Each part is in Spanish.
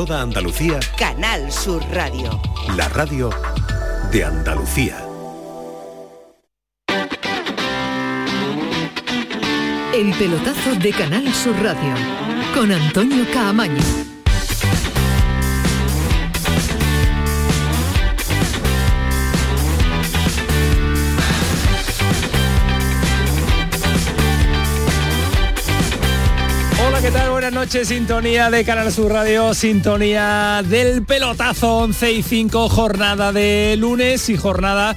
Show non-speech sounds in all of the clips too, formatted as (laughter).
Toda Andalucía. Canal Sur Radio. La radio de Andalucía. El pelotazo de Canal Sur Radio con Antonio Caamaño. Buenas noches, sintonía de Canal Sur Radio, sintonía del pelotazo 11 y 5, jornada de lunes y jornada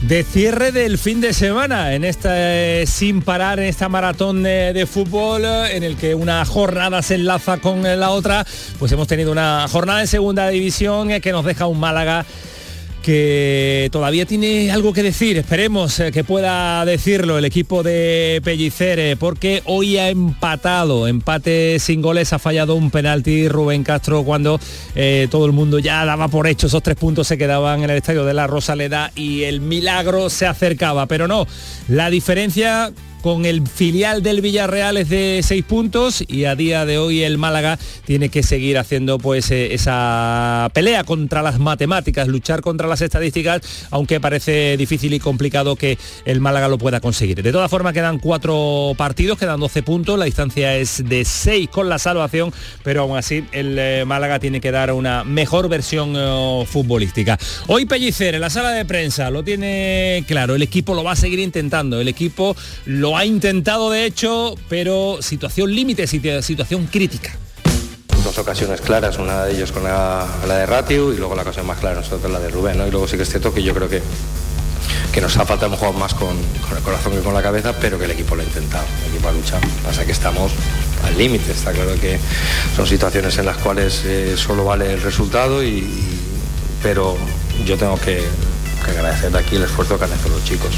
de cierre del fin de semana. En esta eh, sin parar en esta maratón de, fútbol eh, en el que una jornada se enlaza con la otra pues hemos tenido una jornada en segunda división eh, que nos deja un Málaga que todavía tiene algo que decir, esperemos eh, que pueda decirlo el equipo de Pellicer, eh, porque hoy ha empatado, empate sin goles, ha fallado un penalti Rubén Castro cuando eh, todo el mundo ya daba por hecho, esos tres puntos se quedaban en el estadio de la Rosaleda y el milagro se acercaba, pero no, la diferencia con el filial del Villarreal es de seis puntos y a día de hoy el Málaga tiene que seguir haciendo pues eh, esa pelea contra las matemáticas, luchar contra las estadísticas, aunque parece difícil y complicado que el Málaga lo pueda conseguir. De todas formas quedan cuatro partidos, quedan 12 puntos, la distancia es de seis con la salvación, pero aún así el eh, Málaga tiene que dar una mejor versión eh, futbolística. Hoy Pellicer en la sala de prensa lo tiene claro, el equipo lo va a seguir intentando, el equipo lo ha intentado de hecho, pero situación límite, situ- situación crítica. dos ocasiones claras, una de ellos con la, de Ratiu y luego la ocasión más clara nosotros la de Rubén, ¿no? Y luego sí que es cierto que yo creo que, que nos ha faltado jugado más con, el corazón que con la cabeza, pero que el equipo lo ha intentado, el equipo ha luchado. Pasa que estamos al límite, está claro que son situaciones en las cuales eh, solo vale el resultado, y, y- pero yo tengo que, que agradecer de aquí el esfuerzo que han hecho los chicos.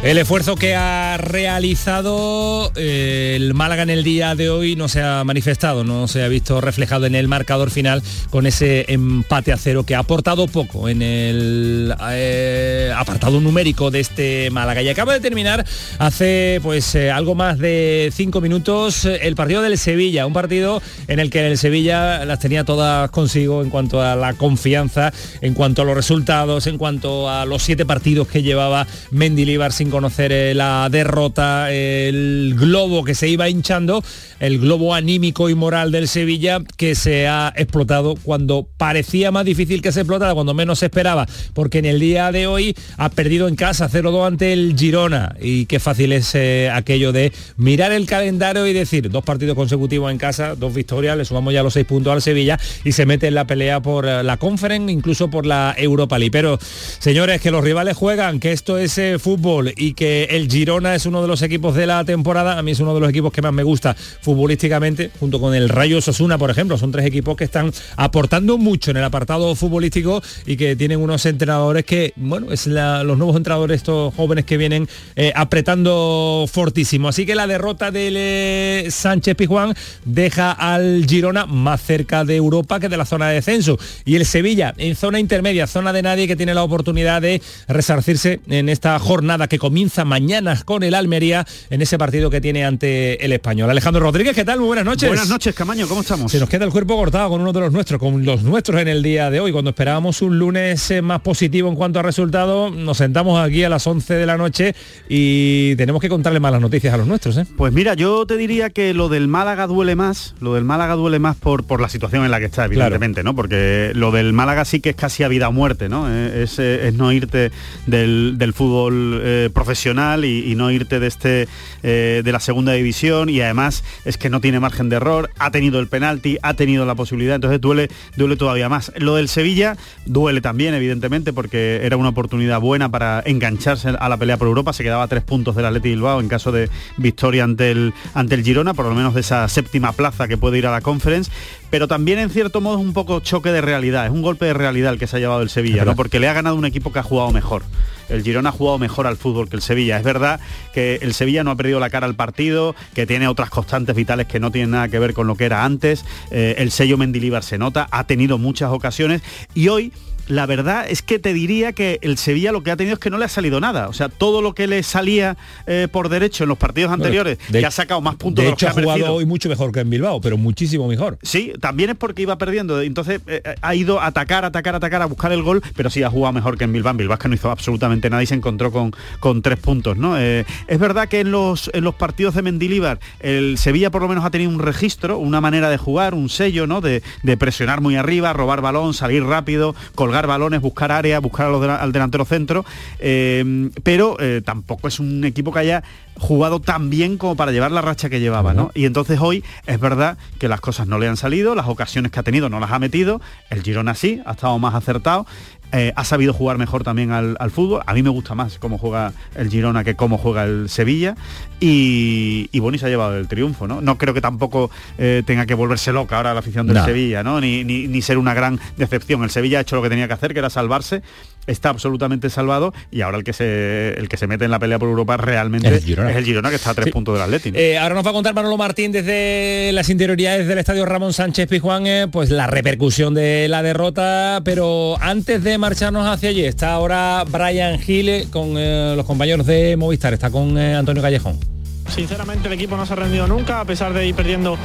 El esfuerzo que ha realizado eh, el Málaga en el día de hoy no se ha manifestado, no se ha visto reflejado en el marcador final con ese empate a cero que ha aportado poco en el eh, apartado numérico de este Málaga. Y acaba de terminar hace pues eh, algo más de cinco minutos el partido del Sevilla, un partido en el que el Sevilla las tenía todas consigo en cuanto a la confianza, en cuanto a los resultados, en cuanto a los siete partidos que llevaba Mendilibar sin conocer eh, la derrota, el globo que se iba hinchando, el globo anímico y moral del Sevilla que se ha explotado cuando parecía más difícil que se explotara, cuando menos se esperaba, porque en el día de hoy ha perdido en casa 0-2 ante el Girona y qué fácil es eh, aquello de mirar el calendario y decir dos partidos consecutivos en casa, dos victorias, le sumamos ya los seis puntos al Sevilla y se mete en la pelea por eh, la Conference, incluso por la Europa League. Pero señores, que los rivales juegan, que esto es eh, fútbol y que el Girona es uno de los equipos de la temporada, a mí es uno de los equipos que más me gusta futbolísticamente, junto con el Rayo Sosuna, por ejemplo, son tres equipos que están aportando mucho en el apartado futbolístico y que tienen unos entrenadores que, bueno, es los nuevos entrenadores, estos jóvenes que vienen eh, apretando fortísimo. Así que la derrota del eh, Sánchez Pizjuán deja al Girona más cerca de Europa que de la zona de descenso. Y el Sevilla en zona intermedia, zona de nadie que tiene la oportunidad de resarcirse en esta jornada que comienza mañana con el Almería en ese partido que tiene ante el español. Alejandro Rodríguez, ¿qué tal? Muy buenas noches. Buenas noches, Camaño, ¿cómo estamos? Se nos queda el cuerpo cortado con uno de los nuestros, con los nuestros en el día de hoy. Cuando esperábamos un lunes eh, más positivo en cuanto a resultados, nos sentamos aquí a las 11 de la noche y tenemos que contarle malas noticias a los nuestros. ¿eh? Pues mira, yo te diría que lo del Málaga duele más, lo del Málaga duele más por, por la situación en la que está, evidentemente, ¿no? Porque lo del Málaga sí que es casi a vida o muerte, ¿no? Eh, Es, es no irte del, del fútbol eh, profesional y, y no irte de este eh, de la segunda división y además es que no tiene margen de error, ha tenido el penalti, ha tenido la posibilidad, entonces duele, duele todavía más. Lo del Sevilla duele también, evidentemente, porque era una oportunidad buena para engancharse a la pelea por Europa, se quedaba a tres puntos del Atleti Bilbao en caso de victoria ante el, ante el Girona, por lo menos de esa séptima plaza que puede ir a la Conference, pero también en cierto modo es un poco choque de realidad, es un golpe de realidad el que se ha llevado el Sevilla, ¿no? porque le ha ganado un equipo que ha jugado mejor. El Girona ha jugado mejor al fútbol que el Sevilla. Es verdad que el Sevilla no ha perdido la cara al partido, que tiene otras constantes vitales que no tienen nada que ver con lo que era antes. Eh, el sello Mendilibar se nota, ha tenido muchas ocasiones y hoy la verdad es que te diría que el Sevilla lo que ha tenido es que no le ha salido nada. O sea, todo lo que le salía eh, por derecho en los partidos anteriores, que ha sacado más puntos de, hecho, ha, jugado hoy mucho mejor que en Bilbao, pero muchísimo mejor. Sí, también es porque iba perdiendo. Entonces eh, eh, ha ido a atacar, atacar, atacar, a buscar el gol, pero sí ha jugado mejor que en Bilbao. Bilbao que no hizo absolutamente nada y se encontró con, con tres puntos. ¿no? es verdad que en los, en los partidos de Mendilíbar el Sevilla por lo menos ha tenido un registro, una manera de jugar, un sello, ¿no? De, de presionar muy arriba, robar balón, salir rápido, colgar balones, buscar área, buscar al delantero centro, eh, pero eh, tampoco es un equipo que haya jugado tan bien como para llevar la racha que llevaba, ¿no? Y entonces hoy es verdad que las cosas no le han salido, las ocasiones que ha tenido no las ha metido, el Girona sí, ha estado más acertado, eh, ha sabido jugar mejor también al, fútbol. A mí me gusta más cómo juega el Girona que cómo juega el Sevilla. Y, y y se ha llevado el triunfo, ¿no? No creo que tampoco eh, tenga que volverse loca ahora la afición del Sevilla, ¿no? Ni, ni, ser una gran decepción. El Sevilla ha hecho lo que tenía que hacer, que era salvarse. Está absolutamente salvado y ahora el que se el que se mete en la pelea por Europa realmente es el Girona, que está a tres puntos del Atlético. Eh, ahora nos va a contar Manolo Martín desde las interioridades del estadio Ramón Sánchez Pizjuán, pues la repercusión de la derrota, pero antes de marcharnos hacia allí. Está ahora Brian Gile con eh, los compañeros de Movistar, está con eh, Antonio Callejón. Sinceramente el equipo no se ha rendido nunca, a pesar de ir perdiendo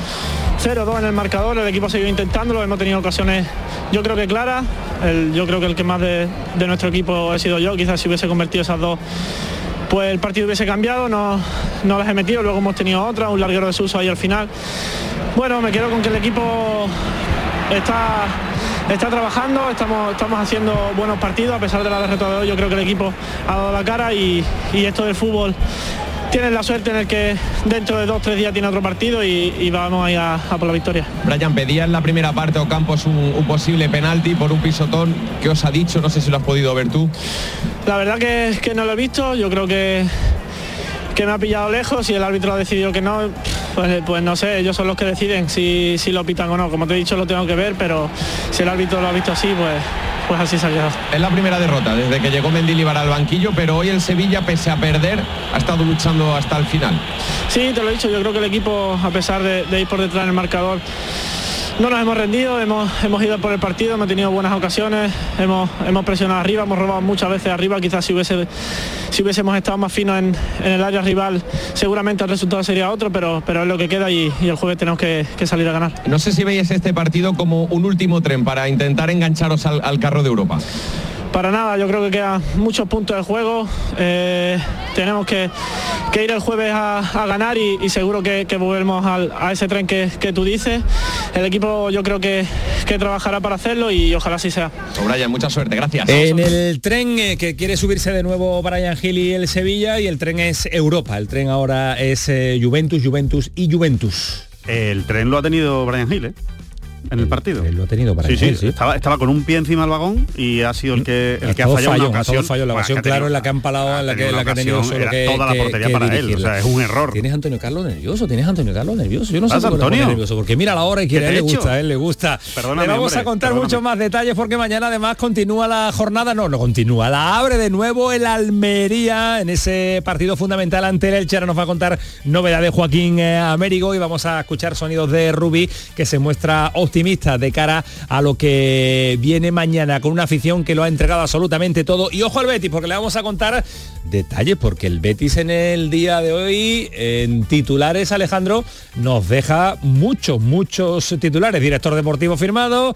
0-2 en el marcador, el equipo ha seguido intentándolo, hemos tenido ocasiones yo creo que claras, yo creo que el que más de, nuestro equipo he sido yo, quizás si hubiese convertido esas dos pues el partido hubiese cambiado, no, no las he metido, luego hemos tenido otra, un larguero de suso ahí al final. Bueno, me quedo con que el equipo está está trabajando, estamos, estamos haciendo buenos partidos, a pesar de la derrota de hoy, yo creo que el equipo ha dado la cara y, esto del fútbol tiene la suerte en el que dentro de dos tres días tiene otro partido y, vamos a ir a, por la victoria. Brian, pedía en la primera parte Ocampos un, un posible penalti por un pisotón. ¿Qué os ha dicho? No sé si lo has podido ver tú. La verdad que, que no lo he visto, yo creo que, que me ha pillado lejos y el árbitro ha decidido que no pues, pues, no sé, ellos son los que deciden si, si lo pitan o no. Como te he dicho, lo tengo que ver, pero si el árbitro lo ha visto así, pues pues así se ha quedado. Es la primera derrota desde que llegó Mendilibar al banquillo, pero hoy el Sevilla, pese a perder, ha estado luchando hasta el final. Sí, te lo he dicho, yo creo que el equipo, a pesar de, de ir por detrás en el marcador, no nos hemos rendido, hemos, hemos ido por el partido, hemos tenido buenas ocasiones, hemos, hemos presionado arriba, hemos robado muchas veces arriba, quizás si, hubiese, si hubiésemos estado más finos en, el área rival, seguramente el resultado sería otro, pero, pero es lo que queda y, el jueves tenemos que, salir a ganar. No sé si veis este partido como un último tren para intentar engancharos al carro de Europa. Para nada, yo creo que quedan muchos puntos de juego. Eh, tenemos que, ir el jueves a, ganar y, seguro que, volvemos a ese tren que, tú dices. El equipo yo creo que, trabajará para hacerlo y ojalá así sea. Brian, mucha suerte, gracias. En el tren eh, que quiere subirse de nuevo Brian Gil y el Sevilla y el tren es Europa. El tren ahora es eh, Juventus, Juventus y Juventus. El tren lo ha tenido Brian Gil, ¿eh? En el partido. lo ha tenido para sí, sí, Estaba, estaba con un pie encima del vagón y ha sido el que, el que ha fallado fallo, ocasión. Fallo, la ocasión, claro, en la que han palado, en la que, la que ha tenido solo que, toda la portería para él. O sea, es un error. Tienes a Antonio Carlos nervioso, tienes a Antonio Carlos nervioso. Yo no sé por qué nervioso, porque mira la hora y quiere, a él le gusta, a él le gusta. Le vamos a contar muchos más detalles porque mañana además continúa la jornada, no, no continúa, la abre de nuevo el Almería en ese partido fundamental ante el Elche. Nos va a contar novedades de Joaquín eh, Américo y vamos a escuchar sonidos de Rubí que se muestra optimista de cara a lo que viene mañana con una afición que lo ha entregado absolutamente todo. Y ojo al Betis, porque le vamos a contar detalles, porque el Betis en el día de hoy, en titulares, Alejandro, nos deja muchos, muchos titulares. Director deportivo firmado,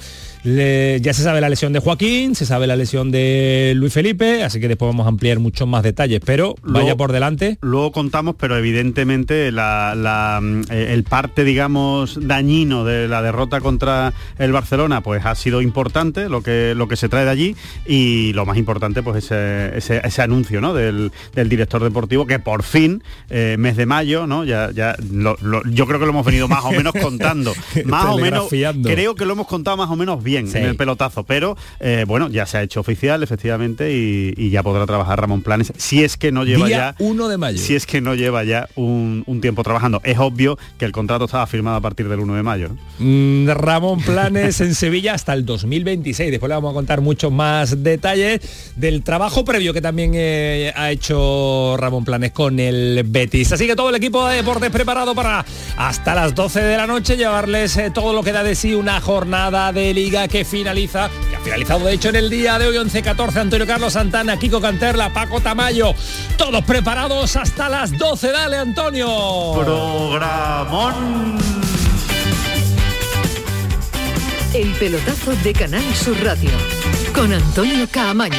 ya se sabe la lesión de Joaquín, se sabe la lesión de Luis Felipe, así que después vamos a ampliar muchos más detalles, pero vaya por delante. Luego contamos, pero evidentemente mm, eh, el parte, digamos, dañino de la derrota contra el Barcelona, pues ha sido importante lo que, lo que se trae de allí y lo más importante, pues ese, ese, anuncio ¿no? del, director deportivo que por fin, eh, mes de mayo, ¿no? Ya, ya yo creo que lo hemos venido más o menos (laughs) contando. más o menos, creo que lo hemos contado más o menos bien en el pelotazo, pero eh, bueno, ya se ha hecho oficial efectivamente y, ya podrá trabajar Ramón Planes, si es que no lleva ya... 1 de mayo. Si es que no lleva ya un, tiempo trabajando. Es obvio que el contrato estaba firmado a partir del 1 de mayo. Mm, Ramón Planes en (laughs) Sevilla hasta el 2026. Después le vamos a contar muchos más detalles del trabajo previo que también eh, ha hecho Ramón Planes con el Betis. Así que todo el equipo de deportes preparado para hasta las 12 de la noche llevarles eh, todo lo que da de sí una jornada de liga que finaliza, que Finalizado de hecho en el día de hoy 11-14 Antonio Carlos Santana, Kiko Canterla, Paco Tamayo, todos preparados hasta las 12. Dale Antonio. Programón. El pelotazo de Canal Sur Radio con Antonio Caamaño.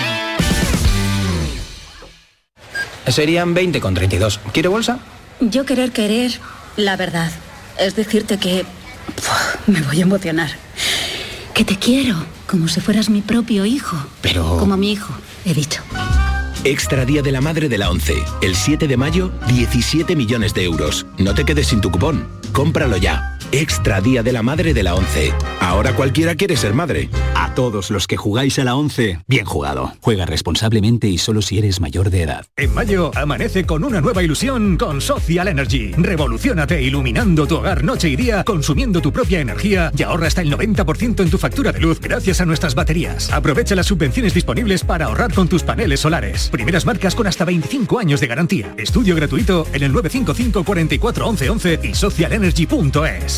Serían 20 con 32. ¿Quiere bolsa? Yo querer querer, la verdad. Es decirte que me voy a emocionar. Que te quiero, como si fueras mi propio hijo. Pero... Como mi hijo, he dicho. Extra Día de la Madre de la 11. El 7 de mayo, 17 millones de euros. No te quedes sin tu cupón. Cómpralo ya. Extra Día de la Madre de la 11. Ahora cualquiera quiere ser madre. A todos los que jugáis a la 11, bien jugado. Juega responsablemente y solo si eres mayor de edad. En mayo, amanece con una nueva ilusión con Social Energy. Revolucionate iluminando tu hogar noche y día, consumiendo tu propia energía y ahorra hasta el 90% en tu factura de luz gracias a nuestras baterías. Aprovecha las subvenciones disponibles para ahorrar con tus paneles solares. Primeras marcas con hasta 25 años de garantía. Estudio gratuito en el 955 44 11 11 y socialenergy.es.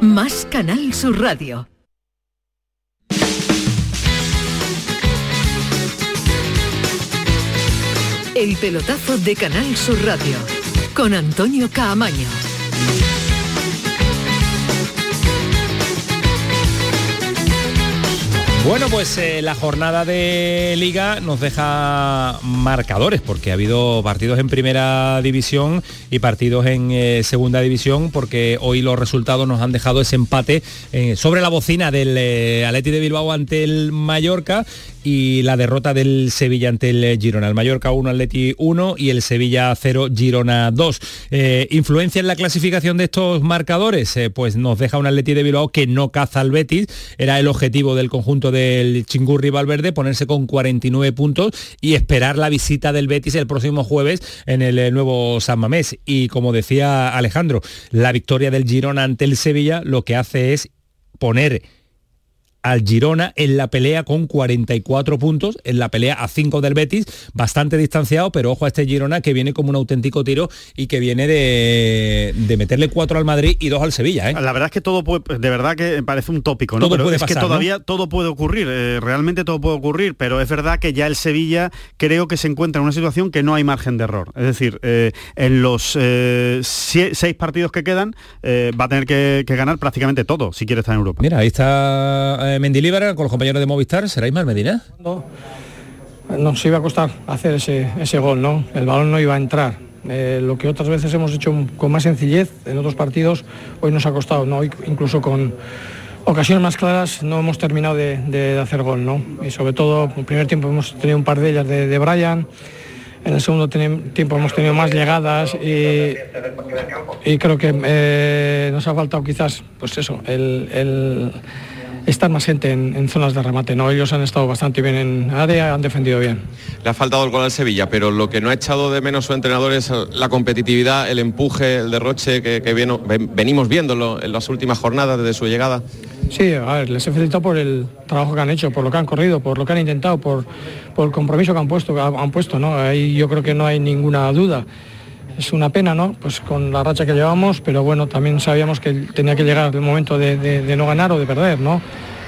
Más Canal Sur Radio. El pelotazo de Canal Sur Radio con Antonio Caamaño. Bueno, pues eh, la jornada de liga nos deja marcadores, porque ha habido partidos en primera división y partidos en eh, segunda división, porque hoy los resultados nos han dejado ese empate eh, sobre la bocina del Atleti de Bilbao ante el Mallorca y la derrota del Sevilla ante el Girona. El Mallorca 1, Atleti 1 y el Sevilla 0, Girona 2. Eh, ¿Influencia en la clasificación de estos marcadores? Eh, pues nos deja un Atleti de Bilbao que no caza al Betis. Era el objetivo del conjunto del Chingurri Valverde, ponerse con 49 puntos y esperar la visita del Betis el próximo jueves en el eh, nuevo San Mamés. Y como decía Alejandro, la victoria del Girona ante el Sevilla lo que hace es poner al Girona en la pelea con 44 puntos, en la pelea a 5 del Betis, bastante distanciado, pero ojo a este Girona que viene como un auténtico tiro y que viene de, de meterle 4 al Madrid y 2 al Sevilla. ¿eh? La verdad es que todo puede, de verdad que parece un tópico, ¿no? Todo pero puede es pasar, que ¿no? todavía todo puede ocurrir, eh, realmente todo puede ocurrir, pero es verdad que ya el Sevilla creo que se encuentra en una situación que no hay margen de error. Es decir, eh, en los seis partidos que quedan va a tener que, que ganar prácticamente todo si quiere estar en Europa. Mira, ahí está eh, Mendilíbar con los compañeros de Movistar. ¿Será Ismael Medina? nos iba a costar hacer ese, ese gol, ¿no? El balón no iba a entrar. Eh, lo que otras veces hemos hecho con más sencillez en otros partidos, hoy nos ha costado, ¿no? Hoy incluso con ocasiones más claras no hemos terminado de, de hacer gol, ¿no? Y sobre todo, en el primer tiempo hemos tenido un par de ellas de, de Brian, en el segundo tiempo hemos tenido más llegadas y, y creo que eh, nos ha faltado quizás, pues eso, el, el estar más gente en, en zonas de remate, ¿no? Ellos han estado bastante bien en área, han defendido bien. Le ha faltado el gol al Sevilla, pero lo que no ha echado de menos su entrenador es la competitividad, el empuje, el derroche que, que vieno- ven- venimos viéndolo en las últimas jornadas desde su llegada. Sí, a ver, les he felicitado por el trabajo que han hecho, por lo que han corrido, por lo que han intentado, por, por el compromiso que han puesto, han puesto, ¿no? Ahí yo creo que no hay ninguna duda. Es una pena, ¿no? Pues con la racha que llevamos, pero bueno, también sabíamos que tenía que llegar el momento de, de- de no ganar o de perder, ¿no?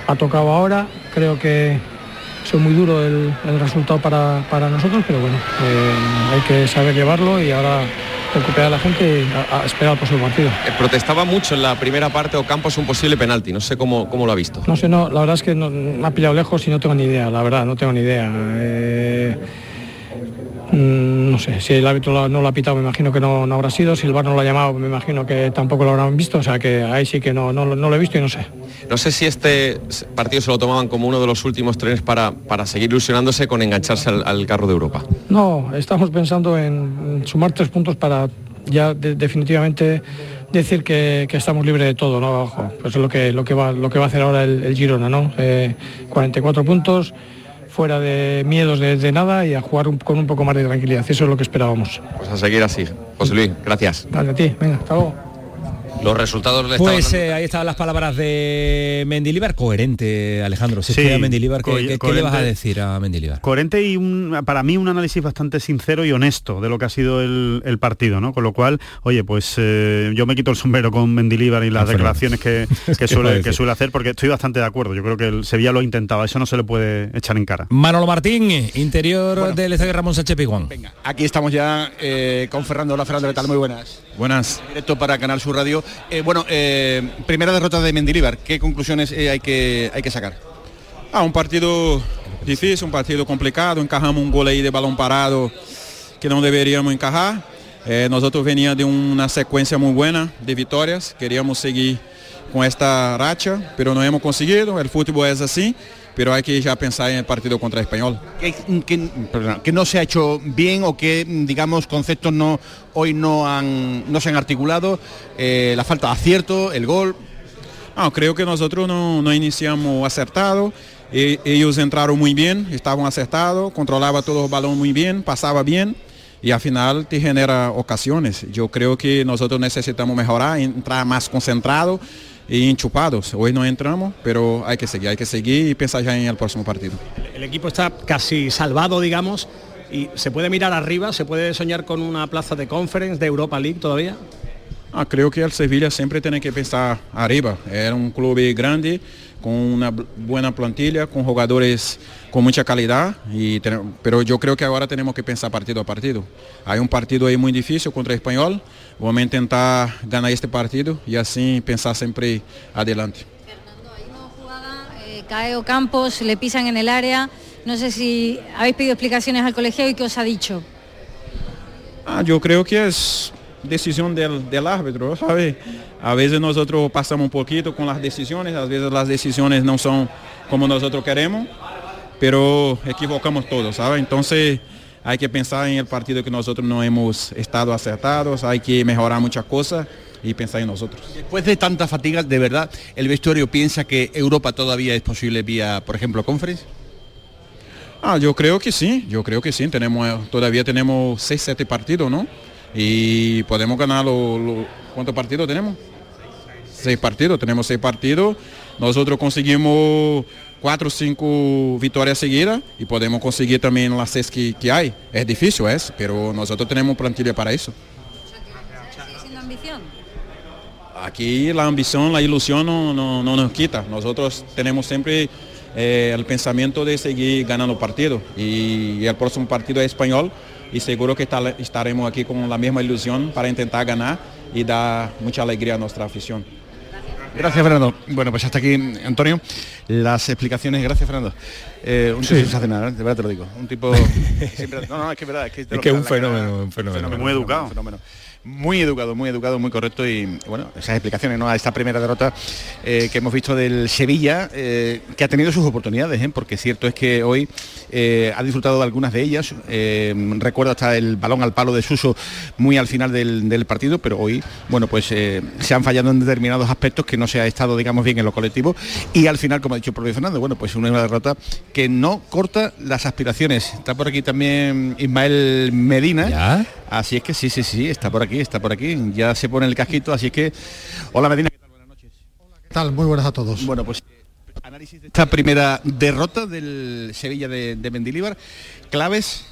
Ha tocado ahora, creo que es muy duro el, el resultado para, para nosotros, pero bueno, eh, hay que saber llevarlo y ahora recuperar a la gente y a, a esperar al próximo partido. Eh, Protestaba mucho en la primera parte Ocampos un posible penalti, no sé cómo, cómo lo ha visto. No sé, no, la verdad es que no- me ha pillado lejos y no tengo ni idea, la verdad, no tengo ni idea. Eh, no sé, si el árbitro no lo ha pitado, me imagino que no, no habrá sido, si el bar no lo ha llamado, me imagino que tampoco lo habrán visto, o sea que ahí sí que no, no, lo- no lo he visto y no sé. No sé si este partido se lo tomaban como uno de los últimos trenes para, para seguir ilusionándose con engancharse al, al carro de Europa. No, estamos pensando en sumar tres puntos para ya de- definitivamente decir que, estamos libres de todo, ¿no? Pues es lo que, lo que, va, lo que va a hacer ahora el, Girona, ¿no? 44 puntos, fuera de miedos de, nada y a jugar con un poco más de tranquilidad. Eso es lo que esperábamos. Pues a seguir así. José Luis, gracias. Dale a ti, venga, hasta luego. Los resultados le Pues eh, ahí estaban las palabras de Mendilibar, coherente, Alejandro. Si sí, Mendilibar, ¿qué, le vas a decir a Mendilibar? Coherente y un, para mí un análisis bastante sincero y honesto de lo que ha sido el, partido, ¿no? Con lo cual, oye, pues eh, yo me quito el sombrero con Mendilibar y las declaraciones que, (laughs) suele, que suele hacer, porque estoy bastante de acuerdo. Yo creo que el Sevilla lo ha intentado, eso no se le puede echar en cara. Manolo Martín, interior del Estadio Ramón Sánchez Piguán. Venga, aquí estamos ya eh, con Fernando. Hola Fernando, ¿qué tal? Muy buenas. Buenas. Directo para Canal Sur Radio. Eh, bueno, eh, primera derrota de Mendilibar. ¿Qué conclusiones eh, hay, que, hay que sacar? Ah, un partido difícil, un partido complicado. Encajamos un gol ahí de balón parado que no deberíamos encajar. nosotros veníamos de una secuencia muy buena de victorias. Queríamos seguir con esta racha, pero no hemos conseguido. El fútbol es así pero hay que ya pensar en el partido contra el Español. Que, no se ha hecho bien o que, digamos, conceptos no hoy no, han, no se han articulado, eh, la falta de acierto, el gol. Ah, creo que nosotros no, iniciamos acertado. E, ellos entraron muy bien, estaban acertados, controlaba todo el balón muy bien, pasaba bien y al final te genera ocasiones. Yo creo que nosotros necesitamos mejorar, entrar más concentrado y enchupados. Hoy no entramos, pero hay que seguir, hay que seguir y pensar ya en el próximo partido. El equipo está casi salvado, digamos, y se puede mirar arriba, se puede soñar con una plaza de conference de Europa League todavía. Ah, creo que el Sevilla siempre tiene que pensar arriba. Era un club grande, con una buena plantilla, con jugadores con mucha calidad, y pero yo creo que ahora tenemos que pensar partido a partido. Hay un partido ahí muy difícil contra el Español, vamos a intentar ganar este partido y así pensar siempre adelante. Fernando, hay una jugada, eh, cae Campos, le pisan en el área, no sé si habéis pedido explicaciones al colegio y qué os ha dicho. Ah, yo creo que es decisión del, del árbitro, ¿sabe? A veces nosotros pasamos un poquito con las decisiones, a veces las decisiones no son como nosotros queremos, pero equivocamos todos, ¿sabe? Entonces hay que pensar en el partido que nosotros no hemos estado acertados, hay que mejorar muchas cosas y pensar en nosotros. Después de tanta fatiga, ¿de verdad el vestuario piensa que Europa todavía es posible vía, por ejemplo, conference? Ah, yo creo que sí, yo creo que sí, tenemos, todavía tenemos 6, 7 partidos, ¿no? Y podemos ganar los... ¿Cuántos partidos tenemos? Seis partidos, tenemos seis partidos. Nosotros conseguimos cuatro o cinco victorias seguidas y podemos conseguir también las seis que, que hay. Es difícil, es, pero nosotros tenemos plantilla para eso. ambición? Aquí la ambición, la ilusión no, no, nos quita. Nosotros tenemos siempre eh, el pensamiento de seguir ganando partidos y el próximo partido es español y seguro que estaremos aquí con la misma ilusión para intentar ganar y dar mucha alegría a nuestra afición. Gracias, Fernando. Bueno, pues hasta aquí, Antonio, las explicaciones. Gracias, Fernando. Eh, un tipo sensacional, ¿eh? de verdad te lo digo. Un tipo... (laughs) no, no, es que es verdad. Es que, es, que un fenómeno, un fenómeno, Muy educado. fenómeno muy educado, muy educado, muy correcto y bueno, esas explicaciones ¿no? a esta primera derrota eh, que hemos visto del Sevilla, eh, que ha tenido sus oportunidades, ¿eh? porque cierto es que hoy ha disfrutado de algunas de ellas. recuerdo hasta el balón al palo de Suso muy al final del, partido, pero hoy, bueno, pues se han fallado en determinados aspectos que no se ha estado, digamos, bien en lo colectivo. Y al final, como ha dicho el propio Fernando, bueno, pues una derrota que no corta las aspiraciones. Está por aquí también Ismael Medina. Así es que sí, sí, sí, está por aquí, está por aquí. Ya se pone el casquito, así que... Hola Medina, ¿qué tal? Buenas noches. Hola, ¿qué tal? Muy buenas a todos. Bueno, pues análisis de esta primera derrota del Sevilla de, de Mendilíbar. Claves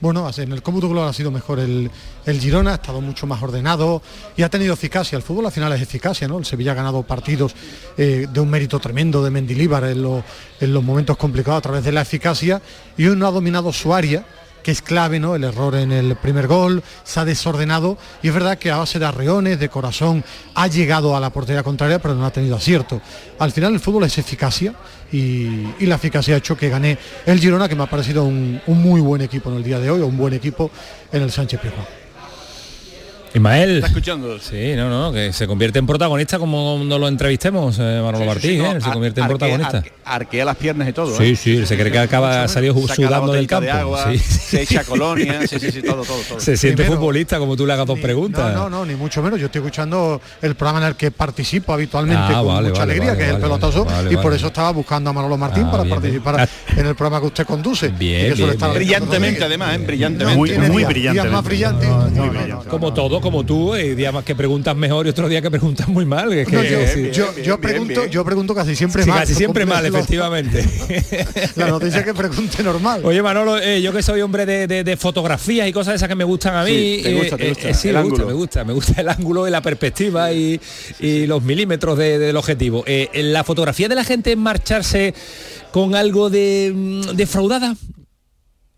bueno, en el cómputo global ha sido mejor el, Girona, ha estado mucho más ordenado y ha tenido eficacia. El fútbol al final es eficacia, ¿no? El Sevilla ha ganado partidos eh, de un mérito tremendo de Mendilíbar en, en, los momentos complicados a través de la eficacia y hoy no ha dominado su área que es clave, ¿no? El error en el primer gol, se ha desordenado y es verdad que a base de arreones, de corazón, ha llegado a la portería contraria, pero no ha tenido acierto. Al final el fútbol es eficacia y, la eficacia ha hecho que gane el Girona, que me ha parecido un, muy buen equipo en el día de hoy, un buen equipo en el Sánchez Pizjuán. Ismael. Está escuchando. Sí, no, no, que se convierte en protagonista como cuando lo entrevistemos, eh, Manolo Martín, ¿eh? se convierte en protagonista. arque- arquea las piernas y todo. Sí, ¿eh? sí, se cree que acaba la sudando del campo. de agua, sí. se echa colonia, sí, sí, sí, todo, todo, todo. Se siente Primero- futbolista como tú le hagas dos preguntas. No, no, no, ni mucho menos. Yo estoy escuchando el programa en el que participo habitualmente Ah, con vale, mucha vale, alegría, vale, que es el pelotazo, vale, y vale. por eso estaba buscando a Manolo Martín Ah, para bien, participar bien. en el programa que usted conduce. Bien. Brillantemente, además, ¿eh? Brillantemente. Muy, brillante. más brillantes. No, no, no, Como todo, como tú, hay días más que preguntas mejor y otro día que preguntas muy mal. que- No, que- yo, yo- yo pregunto, yo pregunto casi siempre Sí, mal. casi siempre mal, efectivamente. (laughs) La noticia que pregunte normal. Oye Manolo, eh, yo que soy hombre de, de- de fotografías y cosas esas que me gustan a mí, Sí, te gusta, eh, te gusta, eh, sí, el me gusta, me gusta, me gusta el ángulo y la perspectiva y, y los milímetros de- del objetivo. Eh, la fotografía de la gente es marcharse con algo de mm, defraudada.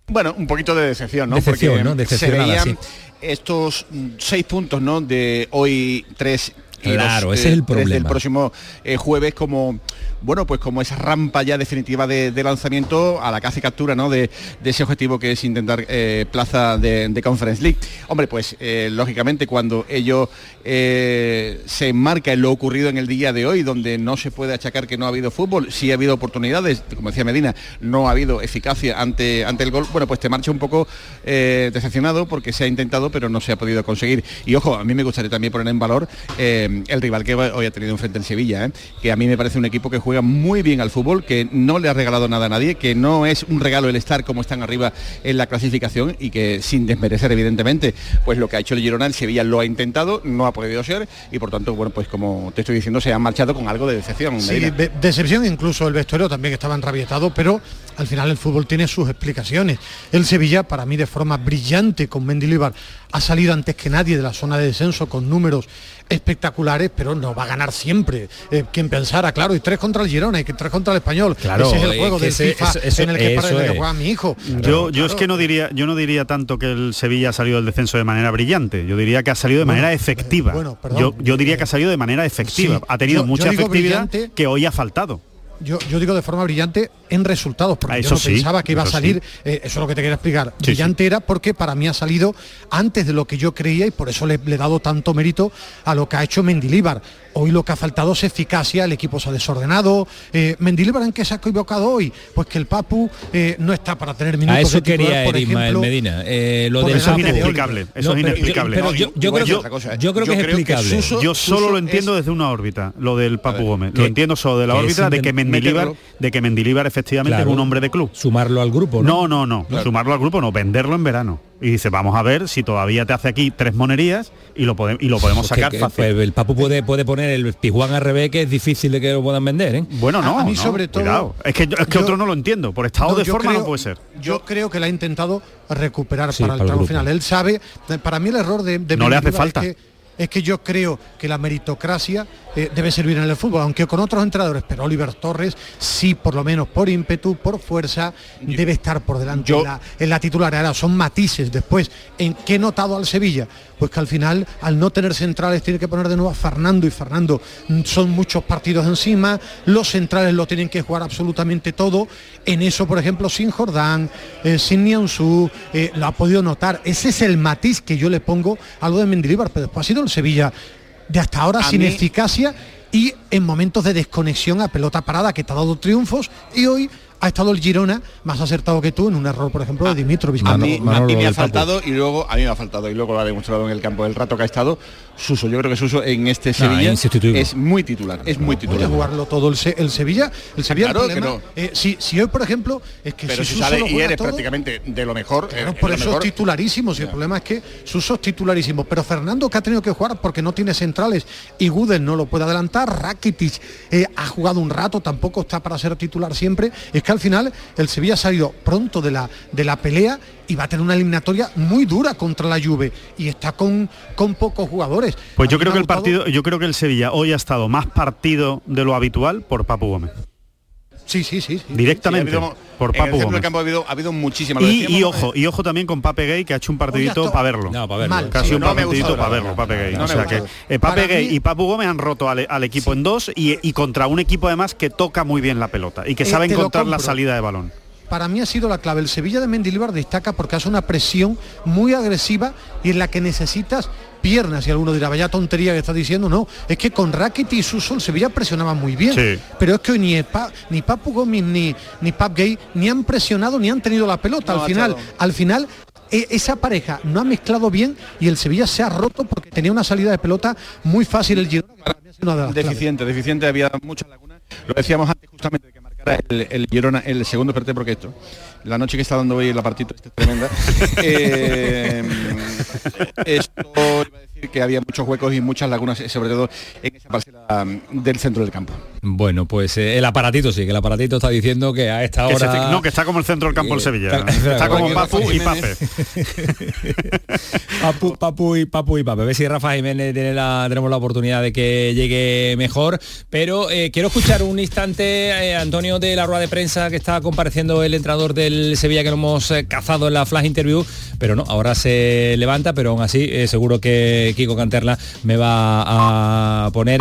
Bueno, un poquito de decepción, ¿no? Decepción, Porque ¿no? se veían sí. Estos seis puntos, ¿no? De hoy tres. y Claro, los, ese es el problema. próximo eh, jueves como bueno pues como esa rampa ya definitiva de, lanzamiento a la y captura ¿no? de, ese objetivo que es intentar eh, plaza de, Conference League. Hombre pues eh, lógicamente cuando ello eh, se enmarca en lo ocurrido en el día de hoy donde no se puede achacar que no ha habido fútbol sí ha habido oportunidades como decía Medina no ha habido eficacia ante ante el gol bueno pues te marcha un poco decepcionado porque se ha intentado pero no se ha podido conseguir. Y ojo a mí me gustaría también poner en valor el rival que hoy ha tenido enfrente en Sevilla que a mí me parece un equipo que juega muy bien al fútbol que no le ha regalado nada a nadie que no es un regalo el estar como están arriba en la clasificación y que sin desmerecer evidentemente pues lo que ha hecho el Girona el Sevilla lo ha intentado no ha podido ser y por tanto bueno pues como te estoy diciendo se han marchado con algo de decepción Sí, de- decepción incluso el vestuario también estaba enrabietado, pero al final el fútbol tiene sus explicaciones. El Sevilla, para mí de forma brillante con Mendilibar, ha salido antes que nadie de la zona de descenso con números espectaculares, pero no va a ganar siempre. Eh, quien pensara, claro, y tres contra el Girona y que tres contra el Español. Claro, Ese es el juego del ese- FIFA eso- eso- en el que, para el que juega mi hijo. Yo, yo es que no diría, yo no diría tanto que el Sevilla ha salido del descenso de manera brillante. Yo diría que ha salido de Bueno, manera efectiva. bueno, perdón. yo, yo diría que ha salido de manera efectiva. Sí, ha tenido yo- mucha efectividad que hoy ha faltado. Yo, yo digo de forma brillante en resultados, porque Ah, yo no sí, pensaba que iba a salir, sí. eh, eso es lo que te quería explicar. Sí, brillante era porque para mí ha salido antes de lo que yo creía y por eso le, le he dado tanto mérito a lo que ha hecho Mendilíbar. Hoy lo que ha faltado es eficacia, el equipo se ha desordenado. Eh, Mendilíbar en qué se ha equivocado hoy? Pues que el Papu eh, no está para tener minutos A eso de titular, quería por ejemplo, Medina. Eh, lo por del Eso es inexplicable. Oliver. Eso No, es pero- inexplicable. pero yo- yo creo que- yo creo que es explicable. Suso- Yo solo Suso lo entiendo es- desde una órbita, lo del Papu ver, Gómez. que- Lo entiendo solo de la órbita de que Mendilíbar, meterlo. de que Mendilíbar efectivamente Claro. es un hombre de club. Sumarlo al grupo, ¿no? No, no, no. Sumarlo al grupo, no, venderlo en verano. Y dice, vamos a ver si todavía te hace aquí tres monerías y lo, pode- y lo podemos Pues sacar que, fácil. pues, el Papu puede, puede poner el Pijuán al revés, que es difícil de que lo puedan vender, ¿eh? Bueno, no, A- a mí no, sobre todo- cuidado. Es que, yo- es que yo- otro no lo entiendo. Por estado No, de forma creo- no puede ser. Yo creo que la ha intentado recuperar Sí, para el para el tramo final. Él sabe, para mí el error de, de No le hace Mendilibar falta. Es que, es que yo creo que la meritocracia eh, debe servir en el fútbol, aunque con otros entrenadores, pero Oliver Torres sí, por lo menos por ímpetu, por fuerza, debe estar por delante yo- en, la, en la titular. Ahora son matices después. ¿En qué he notado al Sevilla? Pues que al final, al no tener centrales, tiene que poner de nuevo a Fernando y Fernando mm, son muchos partidos encima, los centrales lo tienen que jugar absolutamente todo. En eso, por ejemplo, sin Jordán, eh, sin Nianzú, eh, lo ha podido notar. Ese es el matiz que yo le pongo a lo de Mendilibar, pero después ha sido el Sevilla de hasta ahora A sin mí- eficacia y en momentos de desconexión a pelota parada que te ha dado triunfos y hoy ha estado el Girona más acertado que tú en un error, por ejemplo, de Dimitrovic. A mí, a mí me ha Papu. faltado y luego a mí me ha faltado y luego lo ha demostrado en el campo del rato que ha estado Suso. Yo creo que Suso en este Sevilla es muy titular, es muy Puede titular. jugarlo todo el, Se- el Sevilla. El Sevilla el Claro que problema, no. eh, si, si hoy, por ejemplo, es que Pero si Suso sale y eres todo, prácticamente de lo mejor. Claro, eh, por eso mejor. es titularísimo. Si el problema es que Suso es titularísimo. Pero Fernando que ha tenido que jugar porque no tiene centrales y Gudel no lo puede adelantar. Rakitic eh, ha jugado un rato, tampoco está para ser titular siempre. Es que al final el Sevilla ha salido pronto de la, de la pelea y va a tener una eliminatoria muy dura contra la Juve y está con, con pocos jugadores. Pues yo creo que el partido, yo creo que el Sevilla hoy ha estado más partido de lo habitual por Papu Gómez. Sí, sí, sí. sí. Directamente Sí, ha habido- por en el Papu del Gómez. campo ha habido, ha habido muchísimas. Y, y decíamos, ojo, y ojo también con Pape Gay que ha hecho un partidito para verlo. No, para verlo. Mal. Casi Sí, un no partidito para verlo, Pape Gay. No me o ha sea que gustado. eh, Pape Para Gay mí- y Papu Gómez han roto al, al equipo en dos y, y contra un equipo además que toca muy bien la pelota y que Eh, sabe encontrar la salida de balón. Para mí ha sido la clave. El Sevilla de Mendilibar destaca porque hace una presión muy agresiva y en la que necesitas piernas. Y alguno dirá, vaya tontería que está diciendo, no, es que con Rakitic y Suso el Sevilla presionaba muy bien, pero es que hoy ni, ni Papu Gómez ni, ni Pap Gay ni han presionado ni han tenido la pelota, al final, al final e, esa pareja no ha mezclado bien y el Sevilla se ha roto porque tenía una salida de pelota muy fácil el Girona. Deficiente, deficiente, había muchas lagunas. Lo decíamos antes justamente que el, el Girona el segundo parte porque esto, la noche que está dando hoy la partida es tremenda. (laughs) eh, esto iba a decir que había muchos huecos y muchas lagunas, sobre todo en esa parcela del centro del campo. Bueno, pues eh, el aparatito sí, que el aparatito está diciendo que a esta hora... no, que está como el centro del campo del Sevilla. Está, como Papu y Pape. (laughs) papu, papu y Papu y Pape. A ver si Rafa Jiménez tiene la, tenemos la oportunidad de que llegue mejor. Pero eh, quiero escuchar un instante, eh, Antonio, de la rueda de prensa que está compareciendo el entrenador del Sevilla que lo hemos cazado en la flash interview. Pero no, ahora se levanta, pero aún así seguro que Kiko Canterla me va a poner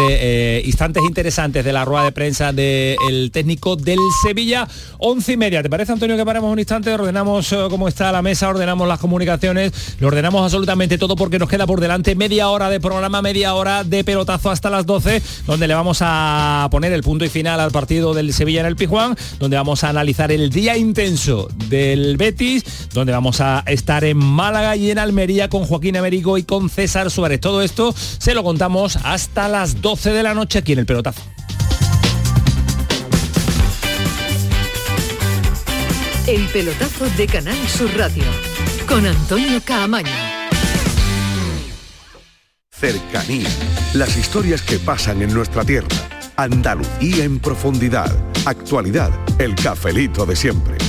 instantes interesantes de la rueda de prensa del técnico del Sevilla. Once y media. ¿Te parece, Antonio, que paremos un instante? Ordenamos eh, cómo está la mesa, ordenamos las comunicaciones, lo ordenamos absolutamente todo porque nos queda por delante media hora de programa, media hora de pelotazo hasta las 12, donde le vamos a poner el punto y final al partido del Sevilla en el Pijuán, donde vamos a analizar el día intenso del Betis, donde vamos a estar en Málaga y en Almería con Joaquín Américo y con César Suárez. Todo esto se lo contamos hasta las 12 de la noche aquí en el pelotazo. El pelotazo de Canal Sur Radio con Antonio Caamaño. Cercanía. Las historias que pasan en nuestra tierra. Andalucía en profundidad. Actualidad. El cafelito de siempre.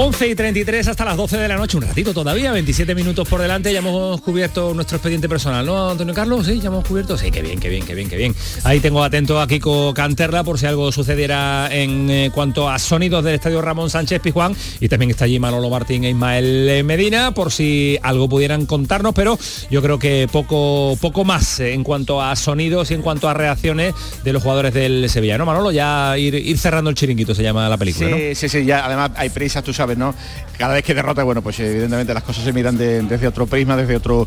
11 y 33 hasta las 12 de la noche, un ratito todavía, 27 minutos por delante, ya hemos cubierto nuestro expediente personal, ¿no, Antonio Carlos? Sí, ya hemos cubierto, sí, qué bien, qué bien, qué bien, qué bien. Ahí tengo atento a Kiko Canterla por si algo sucediera en eh, cuanto a sonidos del Estadio Ramón Sánchez Pizjuán y también está allí Manolo Martín e Ismael Medina por si algo pudieran contarnos, pero yo creo que poco, poco más en cuanto a sonidos y en cuanto a reacciones de los jugadores del Sevilla, ¿no, Manolo? Ya ir, ir cerrando el chiringuito se llama la película, sí, ¿no? Sí, sí, ya además hay prisa, tú sabes, ¿no? Cada vez que derrota, bueno, pues evidentemente las cosas se miran desde otro prisma, desde otro,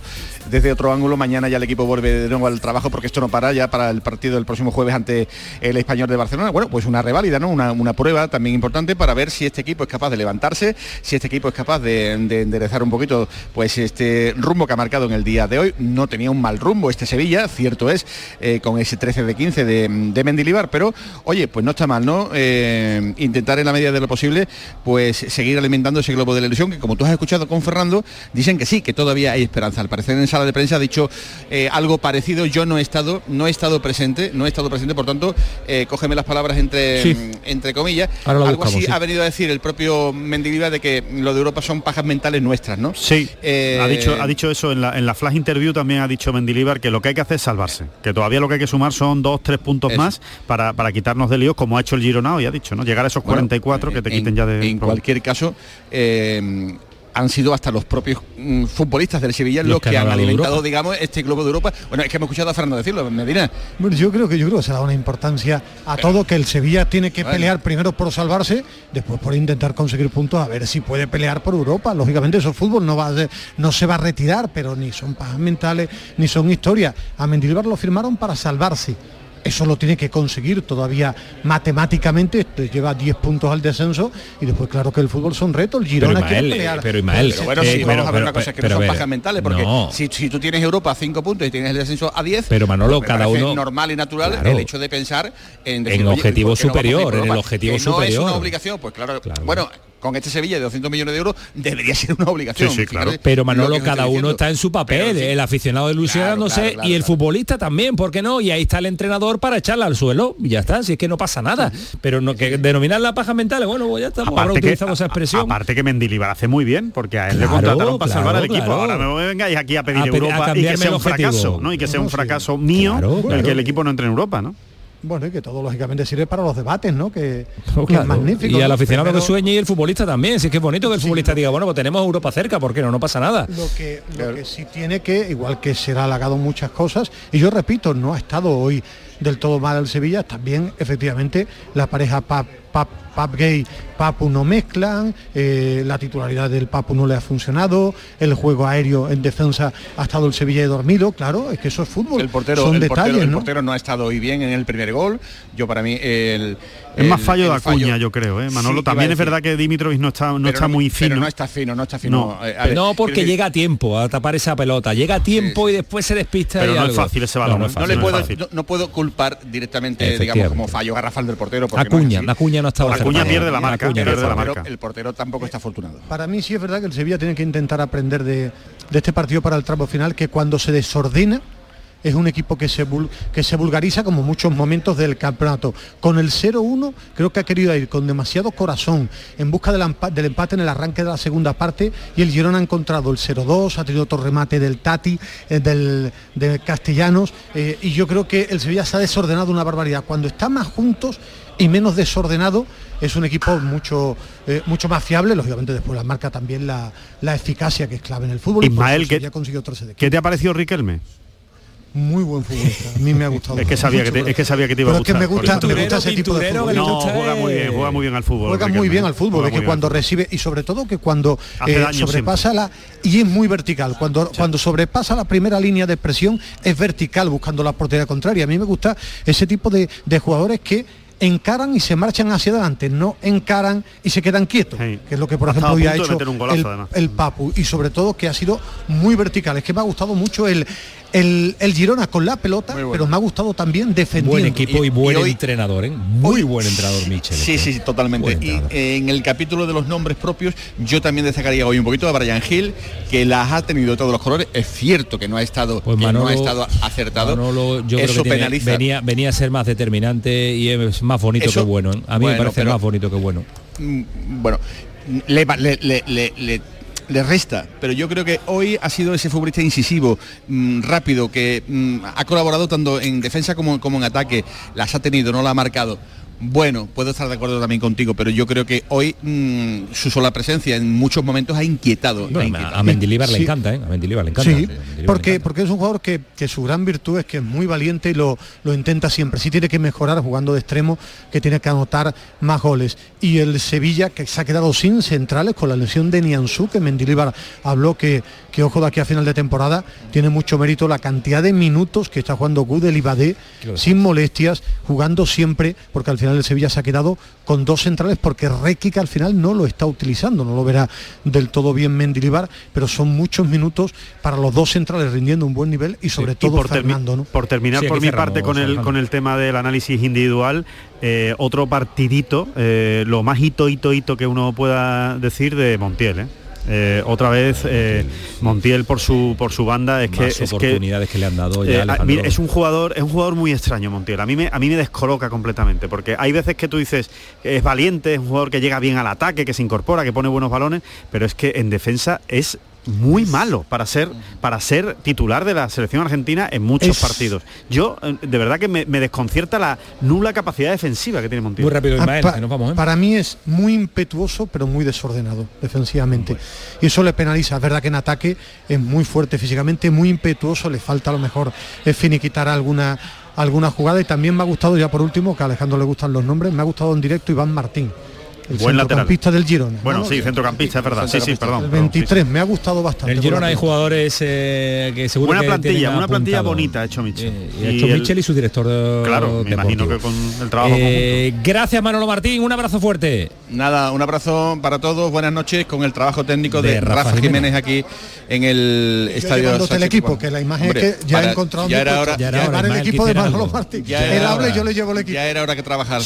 desde otro ángulo. Mañana ya el equipo vuelve de nuevo al trabajo porque esto no para ya para el partido del próximo jueves ante el español de Barcelona. Bueno, pues una reválida, ¿no? Una, una prueba también importante para ver si este equipo es capaz de levantarse, si este equipo es capaz de, de enderezar un poquito pues este rumbo que ha marcado en el día de hoy. No tenía un mal rumbo este Sevilla, cierto es, eh, con ese 13 de 15 de, de Mendilibar, pero oye, pues no está mal, ¿no? Eh, intentar en la medida de lo posible, pues seguir alimentando ese globo de la ilusión, que como tú has escuchado con Fernando, dicen que sí, que todavía hay esperanza. Al parecer en sala de prensa ha dicho eh, algo parecido, yo no he estado, no he estado presente, no he estado presente, por tanto, eh, cógeme las palabras entre, Sí. entre comillas. Ahora algo buscamos, así sí. ha venido a decir el propio Mendilibar de que lo de Europa son pajas mentales nuestras, ¿no? Sí, Eh, ha, dicho, ha dicho eso en la, en la flash interview también ha dicho Mendilibar que lo que hay que hacer es salvarse, que todavía lo que hay que sumar son dos, tres puntos Eso. más para, para quitarnos de líos como ha hecho el Girona y ha dicho, ¿no? Llegar a esos Bueno, 44 que te en- quiten ya de... En cualquier caso, eh, han sido hasta los propios mm, futbolistas del Sevilla Los los, que han alimentado, digamos, este globo de Europa. Bueno, es que hemos escuchado a Fernando decirlo, Medina. Bueno, yo creo que yo creo que se da una importancia a todo que el Sevilla tiene que Bueno. pelear primero por salvarse, después por intentar conseguir puntos a ver si puede pelear por Europa. Lógicamente eso fútbol no va a ser- no se va a retirar, pero ni son pajas mentales ni son historias. A Mendilibar lo firmaron para salvarse. Eso lo tiene que conseguir todavía matemáticamente, lleva 10 puntos al descenso y después claro que el fútbol son retos, el Girona Pero, quiere Ismael, pelear. eh, pero, Ismael, Pero bueno, Eh, sí, pero- vamos a ver pero- una cosa, que pero no son pajas mentales, porque no. si, si tú tienes Europa a 5 puntos y tienes el descenso a 10, Pero, Manolo, pues cada parece uno- normal y natural Claro. el hecho de pensar en, En oye, objetivo ¿por qué no vamos a ir superior, en el objetivo Que no es superior. una obligación, pues claro, bueno, con este Sevilla de 200 millones de euros debería ser una obligación. Fíjate Pero lo Manolo, que os cada uno diciendo. está en su papel, el aficionado ilusionándose Claro, claro, y el futbolista también, ¿por qué no? Y ahí está el entrenador para echarla al suelo y ya está, si es que no pasa nada. Pero no que denominar la paja mental, bueno, pues ya estamos, ahora Aparte que, utilizamos esa expresión. aparte que Mendilibar hace muy bien, porque a él le Claro, contrataron para claro, salvar al equipo. claro. Ahora me vengáis aquí a pedir A pe- a Europa y que sea un objetivo. fracaso, ¿no? Y que sea un sí. fracaso mío Claro, el claro. que el equipo no entre en Europa, ¿no? Bueno, y que todo lógicamente sirve para los debates, ¿no? Que, (laughs) Oh, que claro. es magnífico. Y al aficionado Primero- que sueñe y el futbolista también. Si es que es bonito que el futbolista diga, bueno, pues tenemos Europa cerca, ¿por qué no? No pasa nada. Lo que, lo que sí tiene que, igual que será halagado en muchas cosas, y yo repito, no ha estado hoy del todo mal el Sevilla, también efectivamente la pareja Pap, Pap, Pap Gay, Papu no mezclan, eh, la titularidad del Papu no le ha funcionado, el juego aéreo en defensa ha estado el Sevilla dormido, claro, es que eso es fútbol, El portero, son el, detalles, portero, el portero no ha estado hoy bien en el primer gol. Yo para mí el Es más fallo de fallo- Acuña, yo creo, ¿eh? Manolo, también es verdad que Dimitrovic no está, no Pero está muy fino. Pero no está fino, no está fino. No. Eh, ver, no, porque llega a tiempo a tapar esa pelota. Llega a tiempo y después se despista. Pero y no es fácil ese balón, No, no ¿eh? es fácil, le no es puedo, fácil. no, no puedo culpar directamente, digamos, como fallo garrafal del portero. Porque no Acuña, es. Acuña no estaba Acuña pierde la marca, Acuña pierde el, la portero, marca. el portero tampoco está afortunado. Para mí sí es verdad que el Sevilla tiene que intentar aprender de, de este partido para el tramo final, que cuando se desordena es un equipo que se, que se vulgariza como muchos momentos del campeonato. Con el 0-1 creo que ha querido ir con demasiado corazón en busca del, del empate en el arranque de la segunda parte y el Girona ha encontrado el 0-2, ha tenido otro remate del Tati, eh, del, de Castellanos eh, y yo creo que el Sevilla se ha desordenado una barbaridad. Cuando está más juntos y menos desordenado es un equipo mucho eh, mucho más fiable, lógicamente después la marca también la, la eficacia que es clave en el fútbol. Ismael, ¿qué, Sevilla consiguió 13 de ¿qué te ha parecido Riquelme? Muy buen futbolista. A mí me ha gustado. Es que sabía que te, mucho, es que sabía que te iba a pero es que gustar. me gusta, me gusta ese tipo de fútbol. No, juega muy bien, juega muy bien al fútbol. Juega muy bien al fútbol, es que cuando recibe y sobre todo que cuando eh, sobrepasa la y es muy vertical, cuando cuando sobrepasa la primera línea de expresión es vertical buscando la portería contraria. A mí me gusta ese tipo de, de jugadores que encaran y se marchan hacia adelante, no encaran y se quedan quietos, que es lo que por Ha ejemplo a hoy ha hecho golazo, el Papu y sobre todo que ha sido muy vertical. Es que me ha gustado mucho el, el, el Girona con la pelota, pero me ha gustado también defendiendo. Buen equipo y, buen y hoy- entrenador, ¿eh? Muy buen entrenador, Michel. Sí, sí, sí, totalmente. Y eh, en el capítulo de los nombres propios, yo también destacaría hoy un poquito a Brian Hill, que las ha tenido de todos los colores. Es cierto que no ha estado, Pues que Manolo- no ha estado acertado. Manolo, yo creo Eso que tiene- penaliza. venía, venía a ser más determinante y es más bonito Eso- que bueno. ¿eh? A mí bueno, me parece pero- más bonito que bueno. Mm, bueno le, le, le resta, pero yo creo que hoy ha sido ese futbolista incisivo, mm, rápido, que mm, ha colaborado tanto en defensa como, como en ataque, las ha tenido, no la ha marcado bueno, puedo estar de acuerdo también contigo, pero yo creo que hoy mm, su sola presencia en muchos momentos ha inquietado. A Mendilibar le encanta, ¿eh? A Mendilibar le encanta. Sí, porque, porque es un jugador que, su gran virtud es que es muy valiente y lo, lo intenta siempre. Sí tiene que mejorar jugando de extremo, que tiene que anotar más goles. Y el Sevilla, que se ha quedado sin centrales con la lesión de Nianzú, que Mendilibar habló que, que ojo de aquí a final de temporada, tiene mucho mérito la cantidad de minutos que está jugando Gudel y Badé, sin molestias, jugando siempre, porque al final el Sevilla se ha quedado con dos centrales porque Requi que al final no lo está utilizando, no lo verá del todo bien Mendilibar, pero son muchos minutos para los dos centrales rindiendo un buen nivel y sobre todo por Fernando. Por terminar por mi parte con el, con el tema del análisis individual, eh, otro partidito, eh, lo más hito, hito, hito que uno pueda decir de Montiel. ¿eh? Eh, otra vez eh, Montiel por su por su banda es que es oportunidades que, le han dado ya eh, es un jugador es un jugador muy extraño Montiel. A mí me a mí me descoloca completamente porque hay veces que tú dices es valiente es un jugador que llega bien al ataque que se incorpora que pone buenos balones pero es que en defensa es muy malo para ser para ser titular de la selección argentina en muchos partidos. Yo eh, de verdad que me, desconcierta la nula capacidad defensiva que tiene Montiel. Muy rápido, ah, ¿eh? Para mí es muy impetuoso, pero muy desordenado defensivamente. Y eso le penaliza. Es verdad que en ataque es muy fuerte físicamente, muy impetuoso, le falta a lo mejor es finiquitar alguna alguna jugada y también me ha gustado ya por último que a Alejandro le gustan los nombres, me ha gustado en directo Iván Martín el Buen centrocampista del Girona. Bueno, sí, centrocampista, es verdad. Sí, sí, perdón. El 23, me ha gustado bastante. El Girona hay jugadores eh, que seguro Una plantilla, una plantilla bonita ha hecho Michel. y ha hecho Michel y su director de Claro, me imagino que con el trabajo eh, Gracias Manolo Martín, un abrazo fuerte. Nada, un abrazo para todos, buenas noches con el trabajo técnico de, Rafa, Jiménez. aquí en el estadio del equipo, que la imagen es que ya he encontrado ya era hora, ya era hora, el equipo de Manolo Martín. Él habla y yo le llevo el equipo. Ya era hora que trabajar.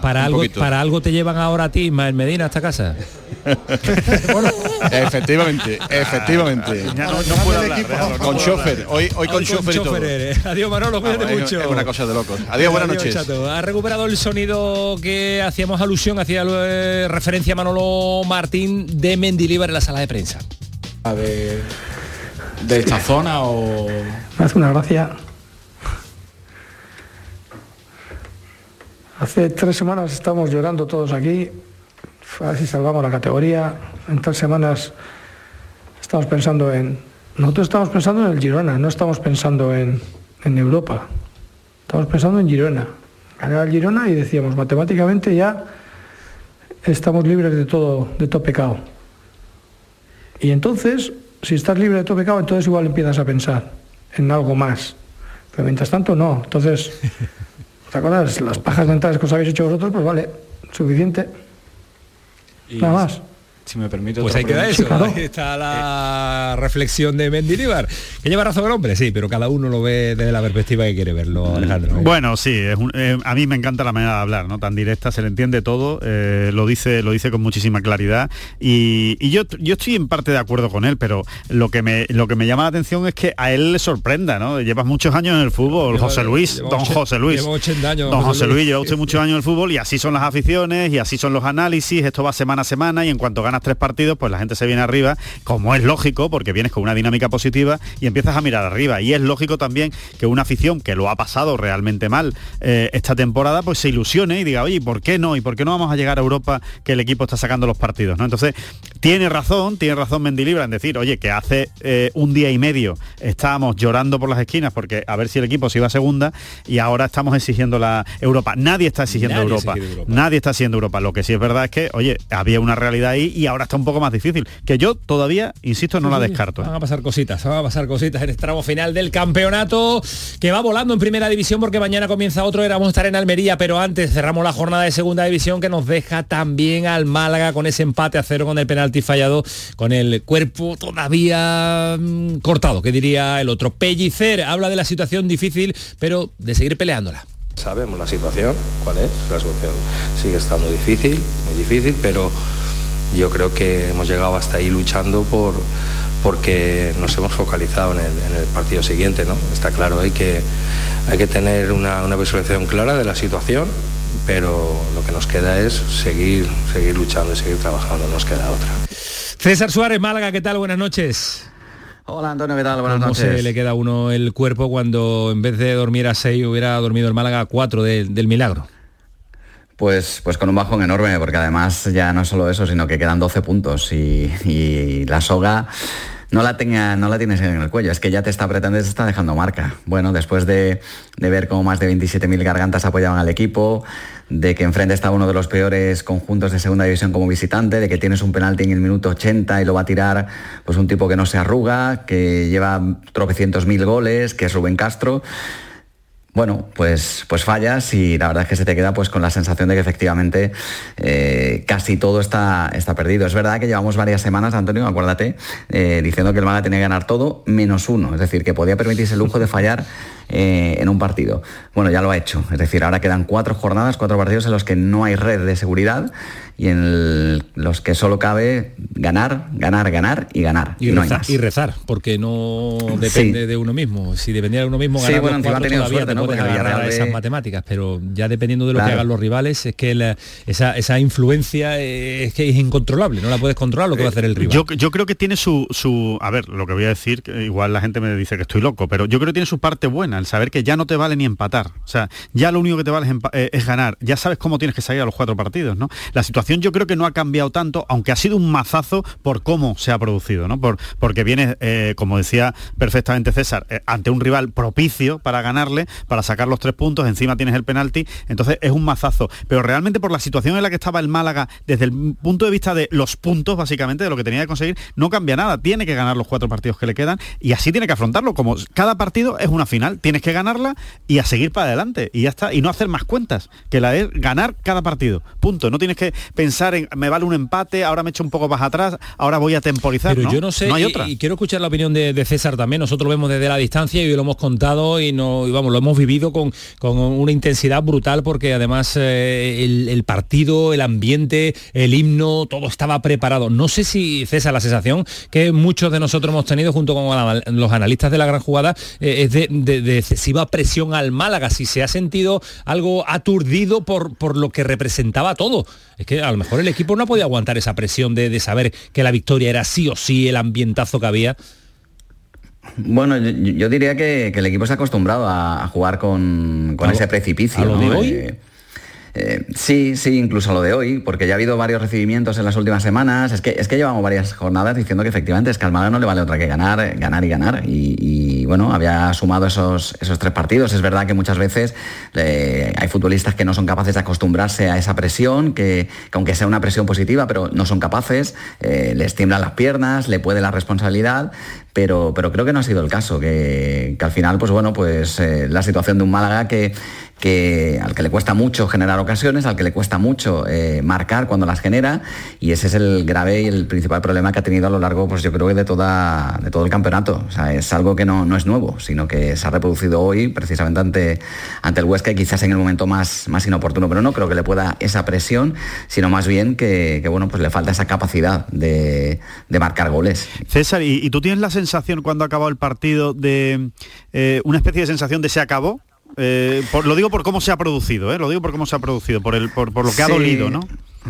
Para, algo, para algo te llevan ahora a ti, Medina esta casa. efectivamente, efectivamente. con chofer, hoy, hoy con chofer. Adiós Manolo, cuídate mucho. Es una cosa de locos. Adiós, buenas noches. Ha recuperado el sonido que hacíamos alusión, hacía eh, referencia a Manolo Martín de Mendilibar en la sala de prensa. De, de esta zona o. Me hace una gracia Hace tres semanas estamos llorando todos aquí a si salvamos la categoría. En tres semanas estamos pensando en... Nosotros estamos pensando en el Girona, no estamos pensando en, Europa. Estamos pensando en Girona. Ganar el Girona y decíamos, matemáticamente ya estamos libres de todo, de todo pecado. Y entonces, si estás libre de todo pecado, entonces igual empiezas a pensar en algo más. Pero mientras tanto, no. Entonces, (laughs) ¿te acuerdas? Las pajas mentales que os habéis hecho vosotros, pues vale, suficiente. Nada más si me permite. Pues ahí queda eso. Ahí está la reflexión de Mendilibar. Que lleva razón el hombre, sí, pero cada uno lo ve desde la perspectiva que quiere verlo, Alejandro. Bueno, sí, eh, a mí me encanta la manera de hablar, ¿no? Tan directa, se le entiende todo, eh, lo dice, lo dice con muchísima claridad. Y, yo, yo estoy en parte de acuerdo con él, pero lo que me lo que me llama la atención es que a él le sorprenda, ¿no? Llevas muchos años en el fútbol, José Luis, don José Luis. años. Don José Luis, lleva usted (laughs) muchos años en el fútbol y así son las aficiones y así son los análisis, esto va semana a semana y en cuanto ganas tres partidos, pues la gente se viene arriba, como es lógico, porque vienes con una dinámica positiva y empiezas a mirar arriba. Y es lógico también que una afición que lo ha pasado realmente mal eh, esta temporada, pues se ilusione y diga, oye, ¿por qué no? ¿Y por qué no vamos a llegar a Europa que el equipo está sacando los partidos? ¿no? Entonces, tiene razón, tiene razón Mendilibra en decir, oye, que hace eh, un día y medio estábamos llorando por las esquinas porque a ver si el equipo se iba a segunda y ahora estamos exigiendo la Europa. Nadie está exigiendo Europa. Nadie está exigiendo Europa. Lo que sí es verdad es que, oye, había una realidad ahí y ahora está un poco más difícil que yo todavía, insisto, no la descarto. ¿eh? Van a pasar cositas, van a pasar cositas en este tramo final del campeonato, que va volando en primera división porque mañana comienza otro, éramos a estar en Almería, pero antes cerramos la jornada de segunda división que nos deja también al Málaga con ese empate a cero con el penalti fallado, con el cuerpo todavía mm, cortado, que diría el otro. Pellicer habla de la situación difícil, pero de seguir peleándola. Sabemos la situación, cuál es, la situación sigue estando difícil, muy difícil, pero yo creo que hemos llegado hasta ahí luchando por, porque nos hemos focalizado en el, partido siguiente. ¿no? Está claro, hay que, hay que tener una, visualización clara de la situación, pero lo que nos queda es seguir, seguir luchando y seguir trabajando, no nos queda otra. César Suárez, Málaga, ¿qué tal? Buenas noches. Hola Antonio, ¿qué tal? Buenas ¿Cómo noches. se le queda a uno el cuerpo cuando en vez de dormir a 6 hubiera dormido el Málaga a 4 del milagro? Pues, pues con un bajón enorme, porque además ya no solo eso, sino que quedan 12 puntos y, la soga no la, tenga, no la tienes en el cuello, es que ya te está apretando te está dejando marca. Bueno, después de, de ver cómo más de 27.000 gargantas apoyaban al equipo, de que enfrente está uno de los peores conjuntos de segunda división como visitante, de que tienes un penalti en el minuto 80 y lo va a tirar pues un tipo que no se arruga, que lleva tropecientos mil goles, que es Rubén Castro. Bueno, pues, pues fallas y la verdad es que se te queda pues con la sensación de que efectivamente eh, casi todo está, está perdido. Es verdad que llevamos varias semanas, Antonio, acuérdate, eh, diciendo que el Málaga tenía que ganar todo menos uno, es decir, que podía permitirse el lujo de fallar eh, en un partido. Bueno, ya lo ha hecho, es decir, ahora quedan cuatro jornadas, cuatro partidos en los que no hay red de seguridad y en el- los que solo cabe ganar, ganar, ganar y ganar. Y, no rezar, y rezar, porque no depende de uno mismo. Si dependiera de uno mismo, Sí, ganar bueno, los cuatro tenido todavía suerte, te ¿no? Puedes Porque el agarrar a Villarreal esas matemáticas, pero ya dependiendo de lo que hagan los rivales, es que la- esa, esa influencia eh, es que es incontrolable, no la puedes controlar lo que va a hacer el rival. Yo, yo creo que tiene su, su... A ver, lo que voy a decir, que igual la gente me dice que estoy loco, pero yo creo que tiene su parte buena, el saber que ya no te vale ni empatar. O sea, ya lo único que te vale es, eh, es ganar. Ya sabes cómo tienes que salir a los cuatro partidos, ¿no? La situación yo creo que no ha cambiado tanto, aunque ha sido un mazazo por cómo se ha producido, ¿no? Por, porque viene, eh, como decía perfectamente César, eh, ante un rival propicio para ganarle, para sacar los tres puntos, encima tienes el penalti, entonces es un mazazo. Pero realmente por la situación en la que estaba el Málaga, desde el punto de vista de los puntos, básicamente, de lo que tenía que conseguir, no cambia nada. Tiene que ganar los cuatro partidos que le quedan y así tiene que afrontarlo. Como cada partido es una final, tienes que ganarla y a seguir para adelante. Y ya está. Y no hacer más cuentas, que la es ganar cada partido. Punto. No tienes que pensar en me vale un empate, ahora me echo un poco más atrás, ahora voy a temporizar. Pero yo no sé, hay y- otra. Y, quiero escuchar la opinión de, de César también. Nosotros lo vemos desde la distancia y lo hemos contado y, no, y vamos, lo hemos vivido con, con una intensidad brutal porque además eh, el, partido, el ambiente, el himno, todo estaba preparado. No sé si, César, la sensación que muchos de nosotros hemos tenido junto con los analistas de la gran jugada eh, es de, de- excesiva presión al Málaga, si se ha sentido algo aturdido por, por lo que representaba todo. Es que a lo mejor el equipo no podido aguantar esa presión de, de saber que la victoria era sí o sí, el ambientazo que había. Bueno, yo, yo diría que, que el equipo se ha acostumbrado a, a jugar con, con ¿A lo- ese precipicio. a lo ¿no? de hoy? Eh, eh, sí, sí, incluso a lo de hoy, porque ya ha habido varios recibimientos en las últimas semanas. Es que, es que llevamos varias jornadas diciendo que efectivamente es que no le vale otra que ganar, eh, ganar y ganar. Y, y, bueno, había sumado esos, esos tres partidos. Es verdad que muchas veces eh, hay futbolistas que no son capaces de acostumbrarse a esa presión, que, que aunque sea una presión positiva, pero no son capaces, eh, les tiemblan las piernas, le puede la responsabilidad, pero, pero creo que no ha sido el caso, que, al final, pues bueno, pues eh, la situación de un Málaga que, que al que le cuesta mucho generar ocasiones, al que le cuesta mucho eh, marcar cuando las genera, y ese es el grave y el principal problema que ha tenido a lo largo, pues yo creo que de toda, de todo el campeonato. Es algo que no, no es nuevo, sino que se ha reproducido hoy precisamente ante, ante el Huesca y quizás en el momento más, más inoportuno, pero no creo que le pueda esa presión, sino más bien que, bueno, pues le falta esa capacidad de, de marcar goles. César, ¿y, y tú tienes la sensación cuando ha acabado el partido de eh, una especie de sensación de se acabó? Eh, por- lo digo por cómo se ha producido, ¿eh? lo digo por cómo se ha producido, por, el, por, por lo que ha dolido, ¿no?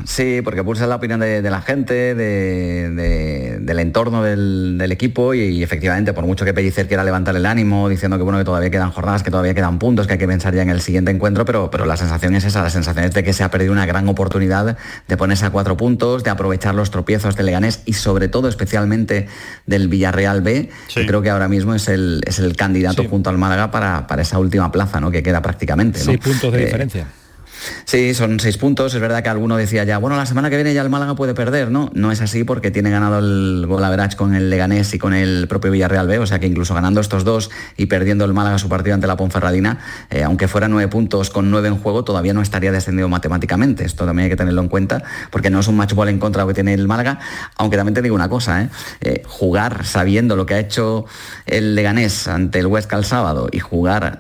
Sí, porque pulsa la opinión de, de la gente, de- de- del entorno del, del equipo y, y efectivamente, por mucho que Pellicer quiera levantar el ánimo diciendo que bueno que todavía quedan jornadas, que todavía quedan puntos, que hay que pensar ya en el siguiente encuentro, pero, pero la sensación es esa, la sensación es de que se ha perdido una gran oportunidad de ponerse a cuatro puntos, de aprovechar los tropiezos del Leganés y sobre todo especialmente del Villarreal B, que creo que ahora mismo es el, es el candidato junto al Málaga para, para esa última plaza ¿no? que queda prácticamente. ¿no? Seis puntos de Eh, diferencia. Sí, son seis puntos. Es verdad que alguno decía ya, bueno, la semana que viene ya el Málaga puede perder, ¿no? No es así porque tiene ganado el gol average con el Leganés y con el propio Villarreal B, o sea que incluso ganando estos dos y perdiendo el Málaga su partido ante la Ponferradina, eh, aunque fuera nueve puntos con nueve en juego, todavía no estaría descendido matemáticamente. Esto también hay que tenerlo en cuenta porque no es un match ball en contra lo que tiene el Málaga, aunque también te digo una cosa, ¿eh? Eh, jugar sabiendo lo que ha hecho el Leganés ante el Huesca el sábado y jugar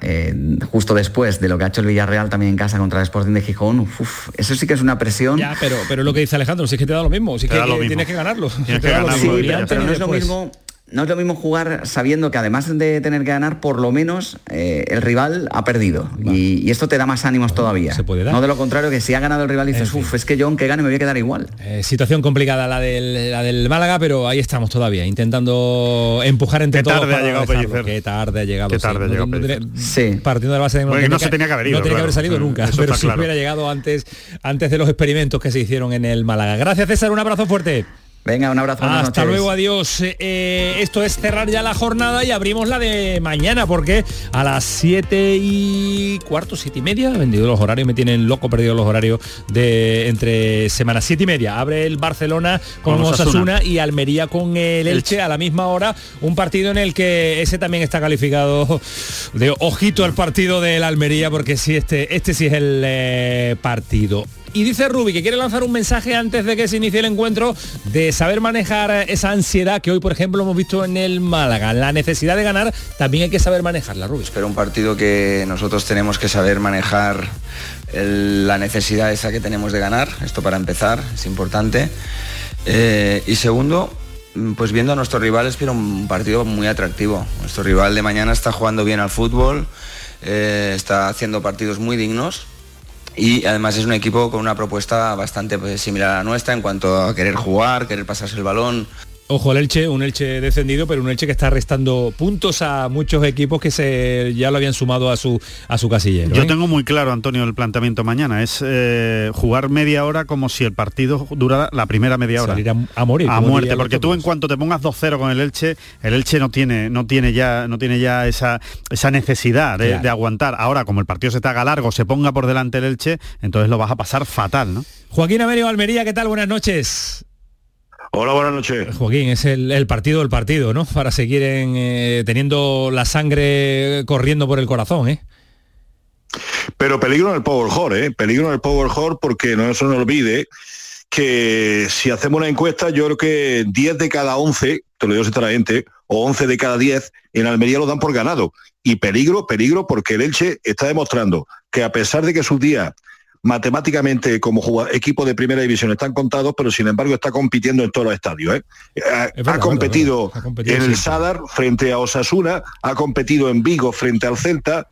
justo después de lo que ha hecho el Villarreal también en casa contra el Sporting de Gijón, uf, eso sí que es una presión. Ya, pero, pero lo que dice Alejandro, si es que te da lo mismo, si es Te que, lo mismo. tienes que ganarlo. Tienes Te que da lo ganarlo, mismo, sí, ni pero- antes pero ni no es lo después. mismo no es lo mismo jugar sabiendo que además de tener que ganar, por lo menos eh, el rival ha perdido. Y, esto te da más ánimos todavía. No de lo contrario, que si ha ganado el rival y dices, uff, es que yo aunque gane me voy a quedar igual. Eh, situación complicada la del, la del Málaga, pero ahí estamos todavía, intentando empujar entre Qué todos. Tarde ha llegado Pellicer. Qué tarde ha llegado. Qué tarde ha llegado sí. Partiendo de la base de bueno, no, se tenía que haber ido. No tenía que haber salido nunca, pero si hubiera llegado antes, antes de los experimentos que se hicieron en el Málaga. Gracias César, un abrazo fuerte. Venga, un abrazo. Hasta luego, adiós. Eh, esto es cerrar ya la jornada y abrimos la de mañana porque a las 7 y cuarto, 7 y media, vendido los horarios, me tienen loco perdido los horarios de entre semanas 7 y media. Abre el Barcelona con, Osasuna. y Almería con el Elche, a la misma hora. Un partido en el que ese también está calificado de ojito al partido del Almería porque sí, este, este sí es el eh, partido. Y dice Rubi que quiere lanzar un mensaje antes de que se inicie el encuentro de saber manejar esa ansiedad que hoy, por ejemplo, hemos visto en el Málaga. La necesidad de ganar también hay que saber manejarla, Rubi. Pero un partido que nosotros tenemos que saber manejar la necesidad esa que tenemos de ganar. Esto para empezar, es importante. Eh, y segundo, pues viendo a nuestros rivales, pero un partido muy atractivo. Nuestro rival de mañana está jugando bien al fútbol, eh, está haciendo partidos muy dignos y además es un equipo con una propuesta bastante pues, similar a la nuestra en cuanto a querer jugar, querer pasarse el balón, Ojo el Elche, un Elche descendido, pero un Elche que está restando puntos a muchos equipos que se ya lo habían sumado a su a su casillero. Yo ¿eh? tengo muy claro, Antonio, el planteamiento mañana. Es eh, jugar media hora como si el partido durara la primera media hora. Salir a, morir. A muerte, porque tú en cuanto te pongas 2-0 con el Elche, el Elche no tiene, no tiene ya, no tiene ya esa, esa necesidad de, de aguantar. Ahora, como el partido se te haga largo, se ponga por delante el Elche, entonces lo vas a pasar fatal, ¿no? Joaquín Amerio Almería, ¿qué tal? Buenas noches. Hola, buenas noches. Joaquín, es el, partido del partido, ¿no? Para seguir en, eh, teniendo la sangre corriendo por el corazón, ¿eh? Pero peligro en el Power Hall, ¿eh? Peligro en el Power Hall porque no se nos olvide que si hacemos una encuesta, yo creo que 10 de cada 11, te lo digo sinceramente, o 11 de cada 10 en Almería lo dan por ganado. Y peligro, peligro, porque el Elche está demostrando que a pesar de que sus días matemáticamente como equipo de primera división están contados, pero sin embargo está compitiendo en todos los estadios. ¿eh? Ha, competido en el Sadar frente a Osasuna, ha competido en Vigo frente al Celta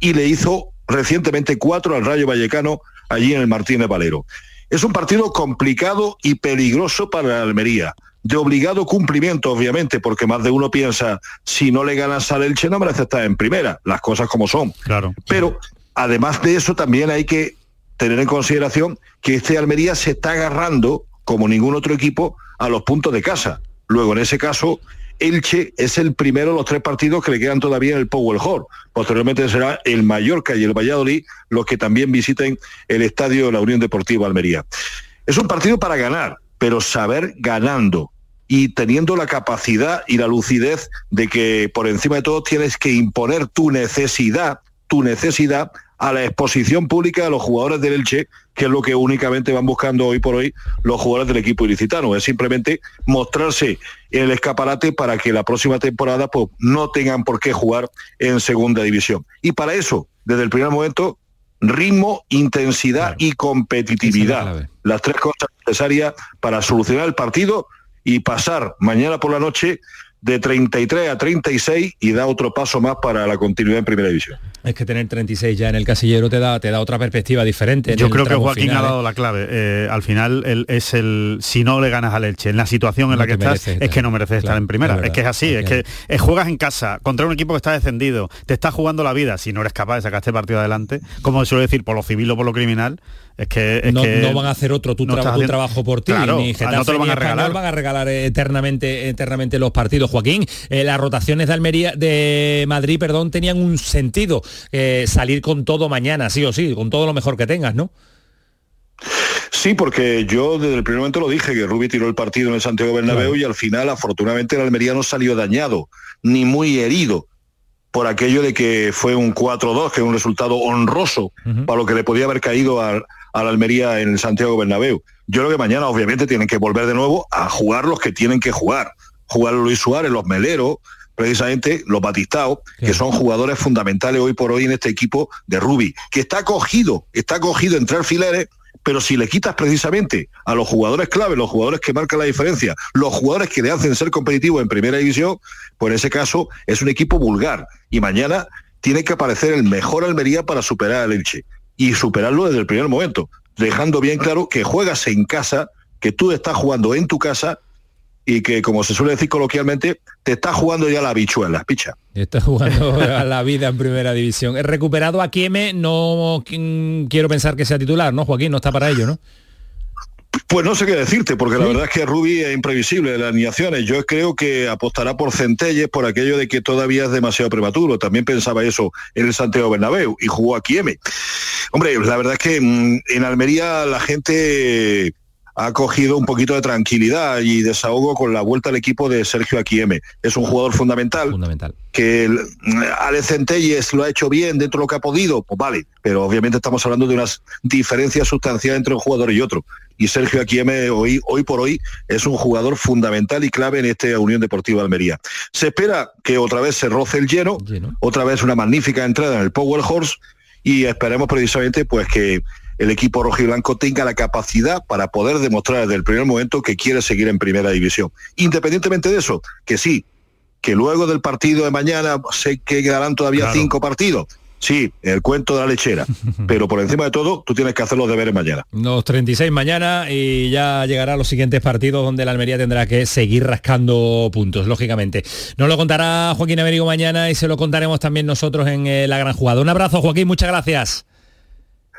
y le hizo recientemente cuatro al Rayo Vallecano allí en el Martínez Valero. Es un partido complicado y peligroso para la Almería. De obligado cumplimiento, obviamente, porque más de uno piensa, si no le ganas al Elche no merece estar en primera, las cosas como son. Claro. Pero además de eso también hay que tener en consideración que este Almería se está agarrando, como ningún otro equipo, a los puntos de casa. Luego, en ese caso, Elche es el primero de los tres partidos que le quedan todavía en el Powell Hall. Posteriormente será el Mallorca y el Valladolid los que también visiten el estadio de la Unión Deportiva Almería. Es un partido para ganar, pero saber ganando y teniendo la capacidad y la lucidez de que por encima de todo tienes que imponer tu necesidad, tu necesidad a la exposición pública de los jugadores del Elche, que es lo que únicamente van buscando hoy por hoy los jugadores del equipo ilicitano. Es simplemente mostrarse en el escaparate para que la próxima temporada pues, no tengan por qué jugar en segunda división. Y para eso, desde el primer momento, ritmo, intensidad y competitividad. Las tres cosas necesarias para solucionar el partido y pasar mañana por la noche de 33 a 36 y da otro paso más para la continuidad en primera división. Es que tener 36 ya en el casillero te da, te da otra perspectiva diferente. Yo creo que Joaquín ha dado ¿eh? la clave. Eh, al final es el si no le ganas al Elche, en la situación en la que estás, es que no mereces estar en primera. Es, que es así, es que eh, juegas en casa contra un equipo que está descendido, te estás jugando la vida, si no eres capaz de sacar este partido adelante, como suele decir, por lo civil o por lo criminal, es que, no, van a hacer otro tu, trabajo por ti, ni Getafe, no te lo van a regalar. van a regalar eternamente, eternamente los partidos. Joaquín, las rotaciones de Almería, de Madrid, perdón, tenían un sentido eh, salir con todo mañana, sí o sí, con todo lo mejor que tengas, ¿no? Sí, porque yo desde el primer momento lo dije, que Rubi tiró el partido en el Santiago Bernabéu y al final, afortunadamente, el Almería no salió dañado, ni muy herido por aquello de que fue un 4-2, que es un resultado honroso para lo que le podía haber caído al, la Almería en el Santiago Bernabéu. Yo creo que mañana obviamente tienen que volver de nuevo a jugar los que tienen que jugar. Jugar Luis Suárez, los Meleros, precisamente los Batistaos, que son jugadores fundamentales hoy por hoy en este equipo de Rubi, que está cogido, está cogido entre alfileres, Pero si le quitas precisamente a los jugadores clave, los jugadores que marcan la diferencia, los jugadores que le hacen ser competitivo en primera división, pues en ese caso es un equipo vulgar. Y mañana tiene que aparecer el mejor Almería para superar al Elche. Y superarlo desde el primer momento, dejando bien claro que juegas en casa, que tú estás jugando en tu casa y que, como se suele decir coloquialmente, te está jugando ya la bichuela, picha. Está jugando a la vida en primera división. He recuperado a Kieme, no quiero pensar que sea titular, ¿no, Joaquín? No está para ello, ¿no? Pues no sé qué decirte, porque la verdad es que Rubi es imprevisible de las alineaciones. Yo creo que apostará por Centelles por aquello de que todavía es demasiado prematuro. También pensaba eso en el Santiago Bernabéu y jugó a Kieme. Hombre, la verdad es que mm, en Almería la gente ha cogido un poquito de tranquilidad y desahogo con la vuelta al equipo de Sergio Aquieme. Es un jugador fundamental. Fundamental. Que el, Ale Centelles lo ha hecho bien dentro de lo que ha podido, pues vale, pero obviamente estamos hablando de unas diferencias sustanciales entre un jugador y otro. Y Sergio Aquieme hoy, hoy por hoy es un jugador fundamental y clave en esta Unión Deportiva Almería. Se espera que otra vez se roce el lleno, lleno. otra vez una magnífica entrada en el Power Horse y esperemos precisamente pues que el equipo rojo y blanco tenga la capacidad para poder demostrar desde el primer momento que quiere seguir en primera división. Independientemente de eso, que sí, que luego del partido de mañana sé que quedarán todavía cinco partidos. Sí, el cuento de la lechera. (laughs) Pero por encima de todo, tú tienes que hacer los deberes mañana. Los 36 mañana y ya llegará a los siguientes partidos donde la Almería tendrá que seguir rascando puntos, lógicamente. Nos lo contará Joaquín Américo mañana y se lo contaremos también nosotros en eh, la gran jugada. Un abrazo, Joaquín, muchas gracias.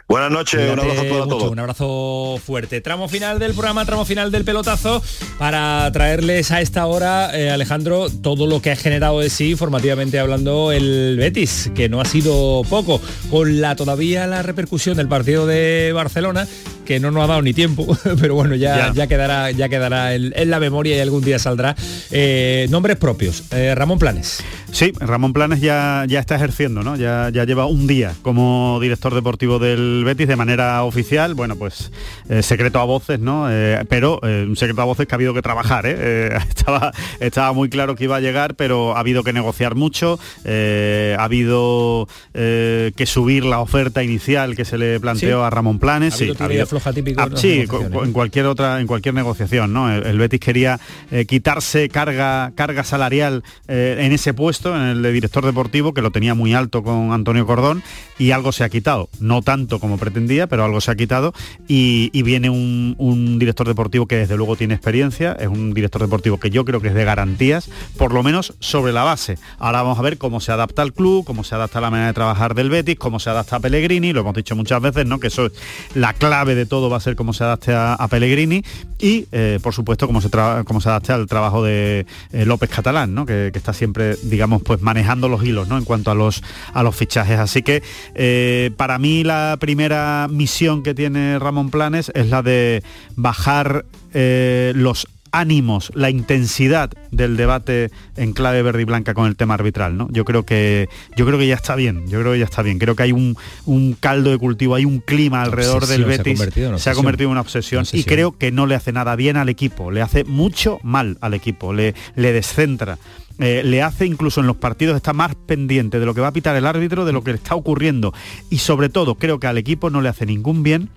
Buenas noches, un abrazo para todos. Un abrazo fuerte. Tramo final del programa, tramo final del pelotazo, para traerles a esta hora, eh, Alejandro, todo lo que ha generado de sí, formativamente hablando, el Betis, que no ha sido poco, con la todavía la repercusión del partido de Barcelona, que no nos ha dado ni tiempo, (laughs) pero bueno, ya, ya. quedará, ya quedará en, la memoria y algún día saldrá. Eh, nombres propios. Eh, Ramón Planes. Sí, Ramón Planes ya, ya está ejerciendo, ¿no? Ya, ya lleva un día como director deportivo del Betis de manera oficial. Bueno, pues eh, secreto a voces, ¿no? pero un secreto a voces que ha habido que trabajar, (laughs) estaba, estaba muy claro que iba a llegar, pero ha habido que negociar mucho, ha habido que subir la oferta inicial que se le planteó a Ramón Planes. Sí, ha habido, típico. Ah, sí, en cualquier otra, en cualquier negociación, ¿no? El, Betis quería eh, quitarse carga, carga salarial eh, en ese puesto, en el de director deportivo, que lo tenía muy alto con Antonio Cordón, y algo se ha quitado. No tanto como pretendía, pero algo se ha quitado. Y, viene un, un, director deportivo que desde luego tiene experiencia, es un director deportivo que yo creo que es de garantías, por lo menos sobre la base. Ahora vamos a ver cómo se adapta al club, cómo se adapta la manera de trabajar del Betis, cómo se adapta a Pellegrini, lo hemos dicho muchas veces, ¿no? Que eso es la clave de todo va a ser cómo se adapte a, Pellegrini y, eh, por supuesto, cómo se, cómo se adapte al trabajo de eh, López Catalán, ¿no? que, está siempre, digamos, pues manejando los hilos ¿no? en cuanto a los, a los fichajes. Así que eh, para mí la primera misión que tiene Ramón Planes es la de bajar los ánimos, la intensidad del debate en clave verde y blanca con el tema arbitral, ¿no? Yo creo que yo creo que ya está bien, yo creo que ya está bien. Creo que hay un, caldo de cultivo, hay un clima alrededor del Betis, se ha convertido en una obsesión, y creo que no le hace nada bien al equipo, le hace mucho mal al equipo, le, le descentra. Eh, le hace incluso en los partidos está más pendiente de lo que va a pitar el árbitro, de lo que le está ocurriendo y sobre todo creo que al equipo no le hace ningún bien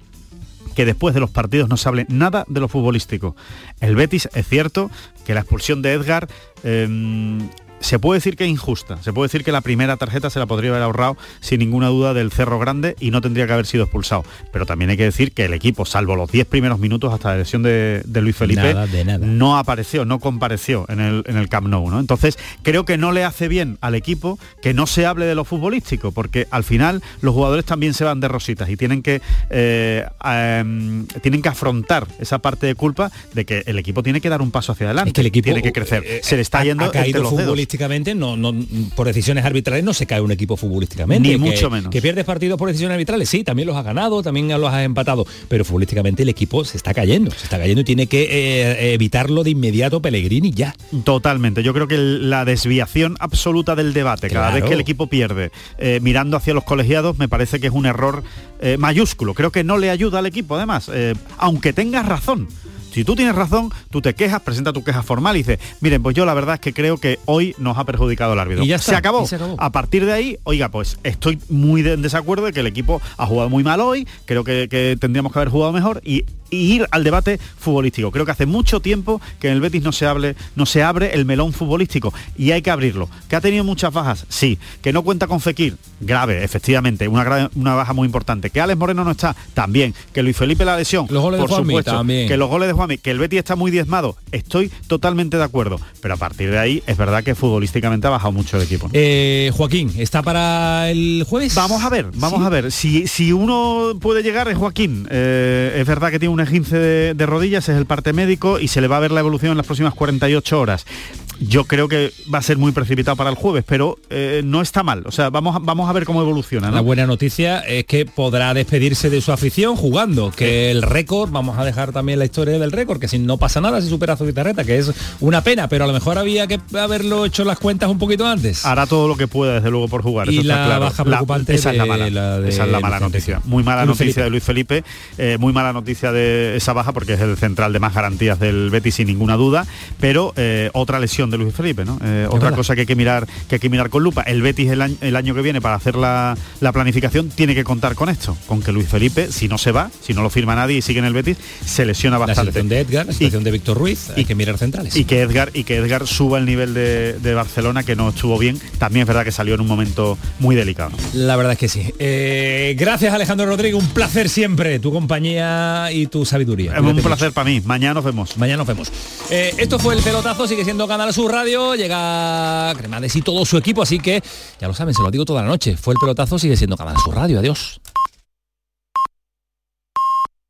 que después de los partidos no se hable nada de lo futbolístico. El Betis es cierto que la expulsión de Edgar em, se puede decir que es injusta, se puede decir que la primera tarjeta se la podría haber ahorrado sin ninguna duda del Cerro Grande y no tendría que haber sido expulsado. Pero también hay que decir que el equipo, salvo los 10 primeros minutos hasta la lesión de, Luis Felipe, no apareció, no compareció en el, en el Camp Nou. ¿no? Entonces, creo que no le hace bien al equipo que no se hable de lo futbolístico, porque al final los jugadores también se van de rositas y tienen que, eh, em, tienen que afrontar esa parte de culpa de que el equipo tiene que dar un paso hacia adelante, que el equipo tiene que crecer. Eh, se le está yendo ha caído los no, no, por decisiones arbitrales no se cae un equipo futbolísticamente. Ni mucho menos. Que pierdes partidos por decisiones arbitrales, sí, también los ha ganado, también los has empatado, pero futbolísticamente el equipo se está cayendo, se está cayendo y tiene que eh, evitarlo de inmediato Pellegrini ya. Totalmente, yo creo que la desviación absoluta del debate, cada vez que el equipo pierde, eh, mirando hacia los colegiados, me parece que es un error eh, mayúsculo. Creo que no le ayuda al equipo, además, aunque tengas razón Si tú tienes razón, tú te quejas, presenta tu queja formal y dices, miren, pues yo la verdad es que creo que hoy nos ha perjudicado el árbitro. Y ya se, acabó. y se acabó. A partir de ahí, oiga, pues estoy muy de- en desacuerdo de que el equipo ha jugado muy mal hoy, creo que, que tendríamos que haber jugado mejor y ir al debate futbolístico. Creo que hace mucho tiempo que en el Betis no se hable, no se abre el melón futbolístico y hay que abrirlo. ¿Que ha tenido muchas bajas? Sí. ¿Que no cuenta con Fekir? Grave, efectivamente, una, una baja muy importante. ¿Que Alex Moreno no está? También. ¿Que Luis Felipe la lesión? Los goles de Por Juanmi, supuesto. también. Que los goles de Juanmi, que el Betis está muy diezmado. Estoy totalmente de acuerdo. Pero a partir de ahí es verdad que futbolísticamente ha bajado mucho el equipo. Eh, Joaquín, ¿está para el jueves? Vamos a ver, vamos Sí. a ver. Si, si uno puede llegar es Joaquín. Eh, es verdad que tiene un esguince de, de rodillas, es el parte médico y se le va a ver la evolución en las próximas 48 horas. Yo creo que va a ser muy precipitado para el jueves, pero eh, no está mal. O sea, vamos vamos a ver cómo evoluciona. ¿no? La buena noticia es que podrá despedirse de su afición jugando, que el récord, vamos a dejar también la historia del récord, que si no pasa nada si supera a Zubizarreta, que es una pena, pero a lo mejor había que haberlo hecho las cuentas un poquito antes. Hará todo lo que pueda, desde luego, por jugar. Y eso está la claro. baja preocupante esa es la mala. la de esa es la mala Luis noticia. Felipe. Muy mala Luis noticia Felipe. de Luis Felipe, eh, muy mala noticia de esa baja porque es el central de más garantías del Betis sin ninguna duda, pero eh, otra lesión de Luis Felipe, ¿no? Eh, otra verdad. cosa que hay que mirar que hay que mirar con lupa. El Betis el año, el año que viene para hacer la, la planificación tiene que contar con esto, con que Luis Felipe, si no se va, si no lo firma nadie y sigue en el Betis, se lesiona La bastante. situación de Edgar, la situación de Víctor Ruiz, hay que mirar centrales. Y que Edgar y que Edgar suba el nivel de, de Barcelona que no estuvo bien. También es verdad que salió en un momento muy delicado. La verdad es que sí. Eh, gracias Alejandro Rodríguez, un placer siempre, tu compañía y tu sabiduría. Es un placer para mí. Mañana nos vemos. Mañana nos vemos. Eh, esto fue el pelotazo, sigue siendo Sur Radio, llega Cremades y todo su equipo, así que ya lo saben, se lo digo toda la noche. Fue el pelotazo, sigue siendo Canal Sur Radio. Adiós.